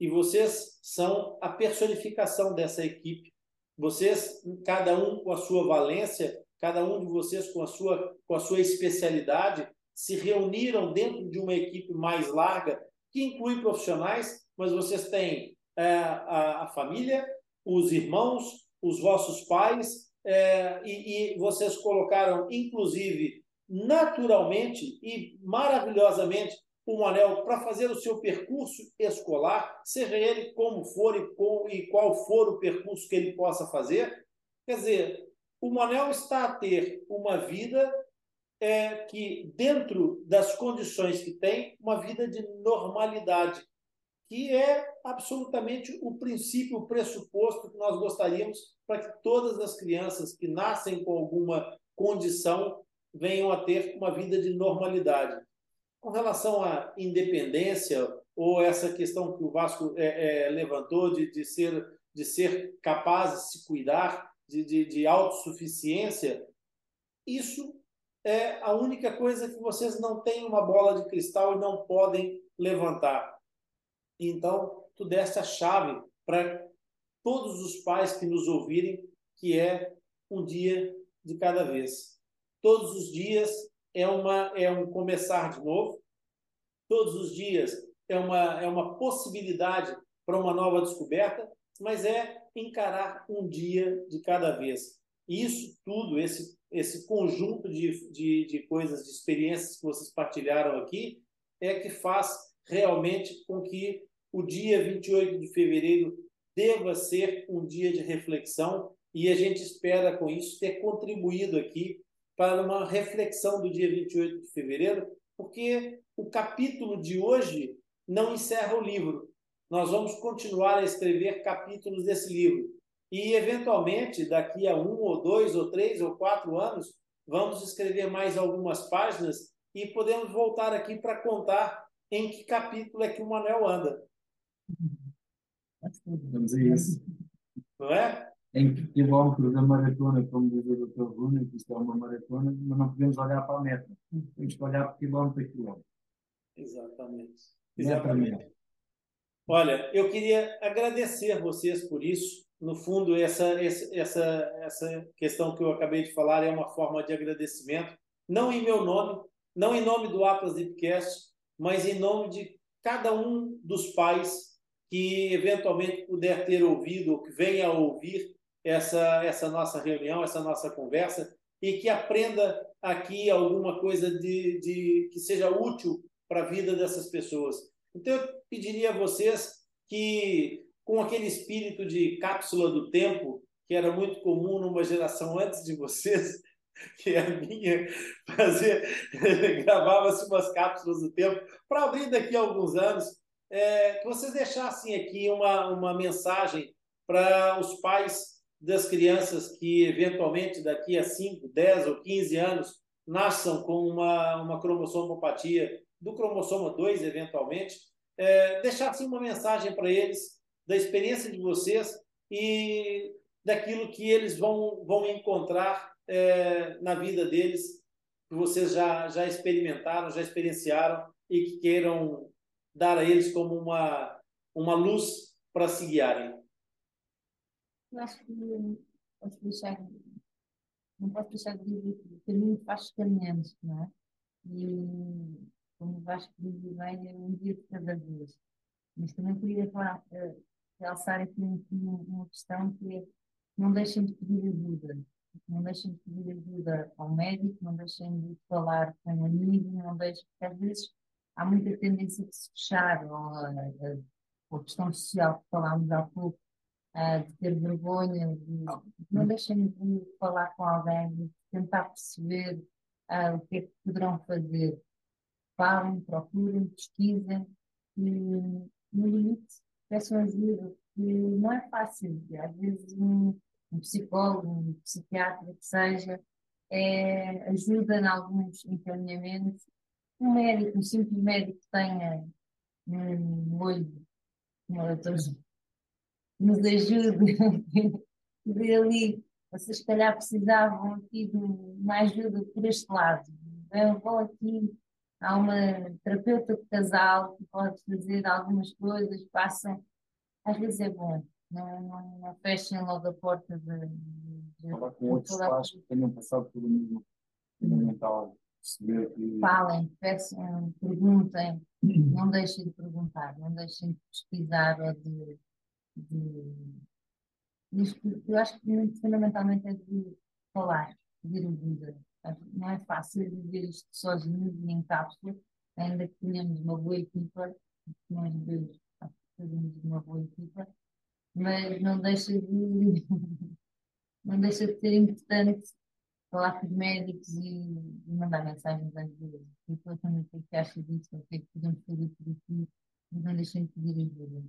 E vocês são a personificação dessa equipe. Vocês, cada um com a sua valência, cada um de vocês com a sua, com a sua especialidade, se reuniram dentro de uma equipe mais larga, que inclui profissionais, mas vocês têm é, a, a, família, os irmãos, os vossos pais, é, e, e vocês colocaram, inclusive, naturalmente e maravilhosamente, o Manel para fazer o seu percurso escolar, seja ele como for e, com, e qual for o percurso que ele possa fazer. Quer dizer, o Manel está a ter uma vida é, que, dentro das condições que tem, uma vida de normalidade, que é absolutamente o princípio, o pressuposto que nós gostaríamos para que todas as crianças que nascem com alguma condição venham a ter uma vida de normalidade. Com relação à independência ou essa questão que o Vasco é, é, levantou de, de, ser, de ser capaz de se cuidar, de, de, de autossuficiência, isso é a única coisa que vocês não têm uma bola de cristal e não podem levantar. Então, tu deste a chave para todos os pais que nos ouvirem, que é um dia de cada vez. Todos os dias é, uma, é um começar de novo. Todos os dias é uma, é uma possibilidade para uma nova descoberta, mas é encarar um dia de cada vez. Isso tudo, esse, esse conjunto de, de, de coisas, de experiências que vocês partilharam aqui, é que faz realmente com que o dia 28 de fevereiro deva ser um dia de reflexão e a gente espera com isso ter contribuído aqui para uma reflexão do dia 28 de fevereiro, porque o capítulo de hoje não encerra o livro. Nós vamos continuar a escrever capítulos desse livro. E, eventualmente, daqui a um, ou dois, ou três, ou quatro anos, vamos escrever mais algumas páginas e podemos voltar aqui para contar em que capítulo é que o Manuel anda. Vamos a isso. Não é? Em que quilómetros da maratona, como diz o Dr. Bruno, que isto é uma maratona, mas não podemos olhar para a meta. Temos que olhar por quilómetro a quilómetro. Exatamente. Exatamente. Olha, eu queria agradecer vocês por isso. No fundo, essa, essa, essa questão que eu acabei de falar é uma forma de agradecimento, não em meu nome, não em nome do Atlas Deepcast, mas em nome de cada um dos pais que eventualmente puder ter ouvido ou que venha a ouvir essa, essa nossa reunião, essa nossa conversa, e que aprenda aqui alguma coisa de, de que seja útil para a vida dessas pessoas. Então, eu pediria a vocês que, com aquele espírito de cápsula do tempo, que era muito comum numa geração antes de vocês, que é a minha, fazer, gravava-se umas cápsulas do tempo, para abrir daqui a alguns anos, é, que vocês deixassem aqui uma, uma mensagem para os pais das crianças que, eventualmente, daqui a 5, 10 ou 15 anos, nasçam com uma, uma cromossomopatia do cromossomo 2, eventualmente, é, deixar assim, uma mensagem para eles da experiência de vocês e daquilo que eles vão, vão encontrar é, na vida deles, que vocês já, já experimentaram, já experienciaram e que queiram dar a eles como uma, uma luz para se guiarem. Acho que posso deixar, não posso deixar de dizer que o caminho faz caminhando, não é? E como o Vasco bem, é um dia de cada vez. Mas também queria falar, uh, realçar aqui uma, uma questão que é não deixem de pedir ajuda. Não deixem de pedir ajuda ao médico, não deixem de falar com um amigo, não deixem, porque às vezes há muita tendência de se fechar, ou a, a, a questão social que falámos há pouco, uh, de ter vergonha, de, não deixem de falar com alguém, de tentar perceber ah, o que é que poderão fazer. Falem, procurem, pesquisem e, no limite, peçam ajuda, porque não é fácil. Às vezes, um, um psicólogo, um psiquiatra, que seja, é, ajuda em alguns encaminhamentos. Um médico, um simples médico que tenha um olho, nos ajude, de ali, vocês se calhar precisavam aqui de uma ajuda por este lado. Eu vou aqui, há uma terapeuta de casal que pode fazer algumas coisas, passam, às vezes é bom, não, não, não fechem logo a porta de. de Falar com outros pais que tenham passado pelo mesmo fundamental. Que... Falem, peçam, perguntem, não deixem de perguntar, não deixem de pesquisar ou de. De... Eu acho que muito fundamentalmente é de falar, pedir ajuda. Não é fácil viver isto sozinhos e em cápsula, ainda que tenhamos uma boa equipa, nós dois fazemos uma boa equipa, mas não deixa de, não deixa de ser importante falar com os médicos e, mandar mensagens às vezes. E depois também o que é que acha disso, o que é que podemos fazer por aqui, não deixem de pedir ajuda,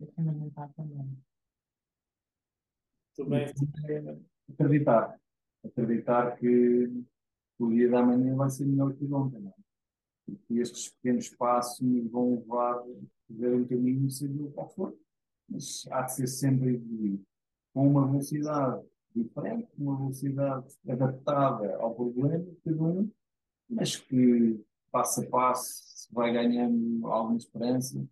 é fundamental também. Muito bem. Acreditar. Acreditar que o dia da manhã vai ser melhor que ontem, não é? E que estes pequenos passos nos vão levar a ver um caminho, seja o qual for mas há de ser sempre evoluído, com uma velocidade diferente, uma velocidade adaptada ao problema de cada um, mas que passo a passo vai ganhando alguma esperança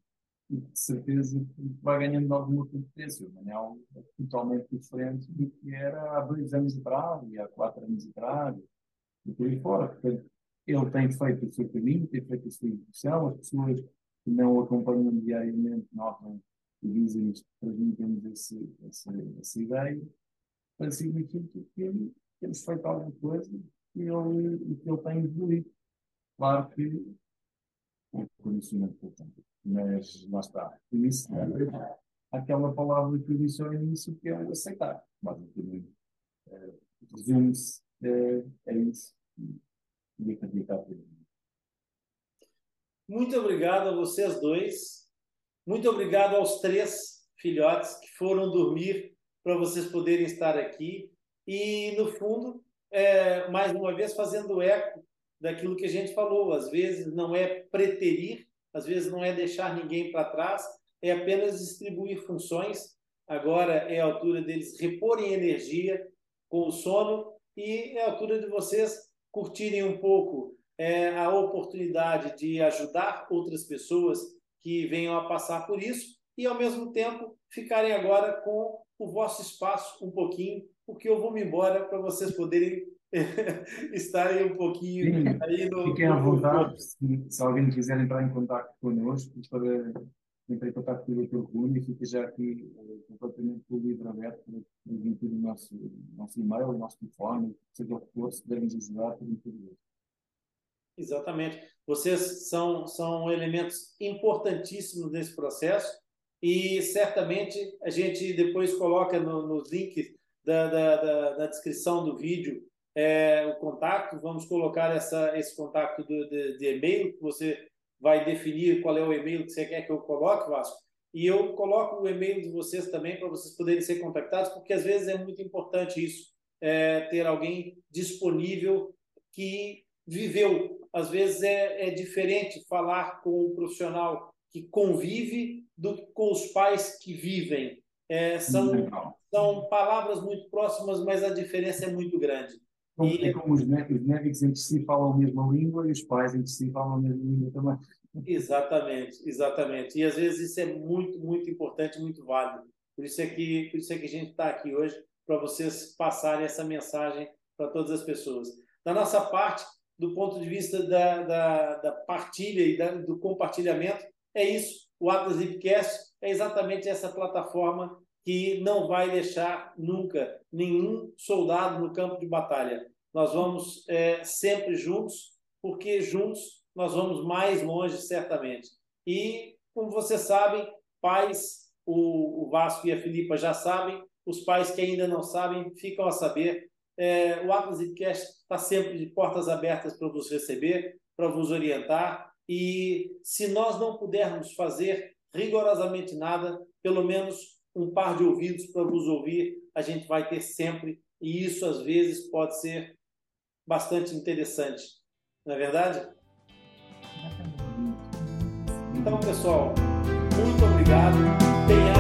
e de certeza que vai ganhando alguma competência, mas é algo totalmente diferente do que era há dois anos atrás e há quatro anos atrás e por aí fora. Portanto, ele tem feito o seu caminho, tem feito a sua evolução, as pessoas que não o acompanham diariamente notam e dizem-nos, transmitem-nos essa, essa ideia, para significar que temos feito alguma coisa e ele, que ele tem evoluído. Claro que o conhecimento portanto, mas lá está. Isso é aquela palavra que eu disse ao início, que é o aceitar. Basicamente, é, resume-se é, é isso e acreditar. Muito obrigado a vocês dois muito obrigado aos três filhotes que foram dormir para vocês poderem estar aqui. E, no fundo, é, mais uma vez, fazendo eco daquilo que a gente falou. Às vezes não é preterir, às vezes não é deixar ninguém para trás, é apenas distribuir funções. Agora é a altura deles reporem energia com o sono e é a altura de vocês curtirem um pouco é, a oportunidade de ajudar outras pessoas que venham a passar por isso e, ao mesmo tempo, ficarem agora com o vosso espaço um pouquinho, porque eu vou me embora para vocês poderem estarem um pouquinho Sim, aí no. Fiquem à vontade, se, se, alguém quiser entrar em contato connosco, para entrar em contato com o Dr. Rui e fica já aqui uh, completamente o livro aberto para transmitir o nosso, nosso e-mail, o nosso telefone, seja o que for, se pudermos ajudar, Exatamente. Vocês são, são elementos importantíssimos nesse processo e certamente a gente depois coloca no, nos links da, da, da, da, descrição do vídeo é, o contato. Vamos colocar essa, esse contato do, de, de e-mail, que você vai definir qual é o e-mail que você quer que eu coloque, Vasco. E eu coloco o e-mail de vocês também para vocês poderem ser contactados, porque às vezes é muito importante isso, é, ter alguém disponível que viveu às vezes é, é diferente falar com um profissional que convive do que com os pais que vivem. É, são, são palavras muito próximas, mas a diferença é muito grande. E... É como os médicos, os médicos entre si falam a mesma língua e os pais entre si falam a mesma língua também. Exatamente, exatamente. E às vezes isso é muito, muito importante, muito válido. Por isso é que, por isso é que a gente está aqui hoje, para vocês passarem essa mensagem para todas as pessoas. Da nossa parte, do ponto de vista da, da, da partilha e da, do compartilhamento, é isso. O Atlas Lipcast é exatamente essa plataforma que não vai deixar nunca nenhum soldado no campo de batalha. Nós vamos é, sempre juntos, porque juntos nós vamos mais longe, certamente. E, como vocês sabem, pais, o, o Vasco e a Filipa já sabem, os pais que ainda não sabem ficam a saber É, o Atlas Cast está sempre de portas abertas para vos receber, para vos orientar. E se nós não pudermos fazer rigorosamente nada, pelo menos um par de ouvidos para vos ouvir, a gente vai ter sempre. E isso, às vezes, pode ser bastante interessante. Não é verdade? Então, pessoal, muito obrigado. Tenha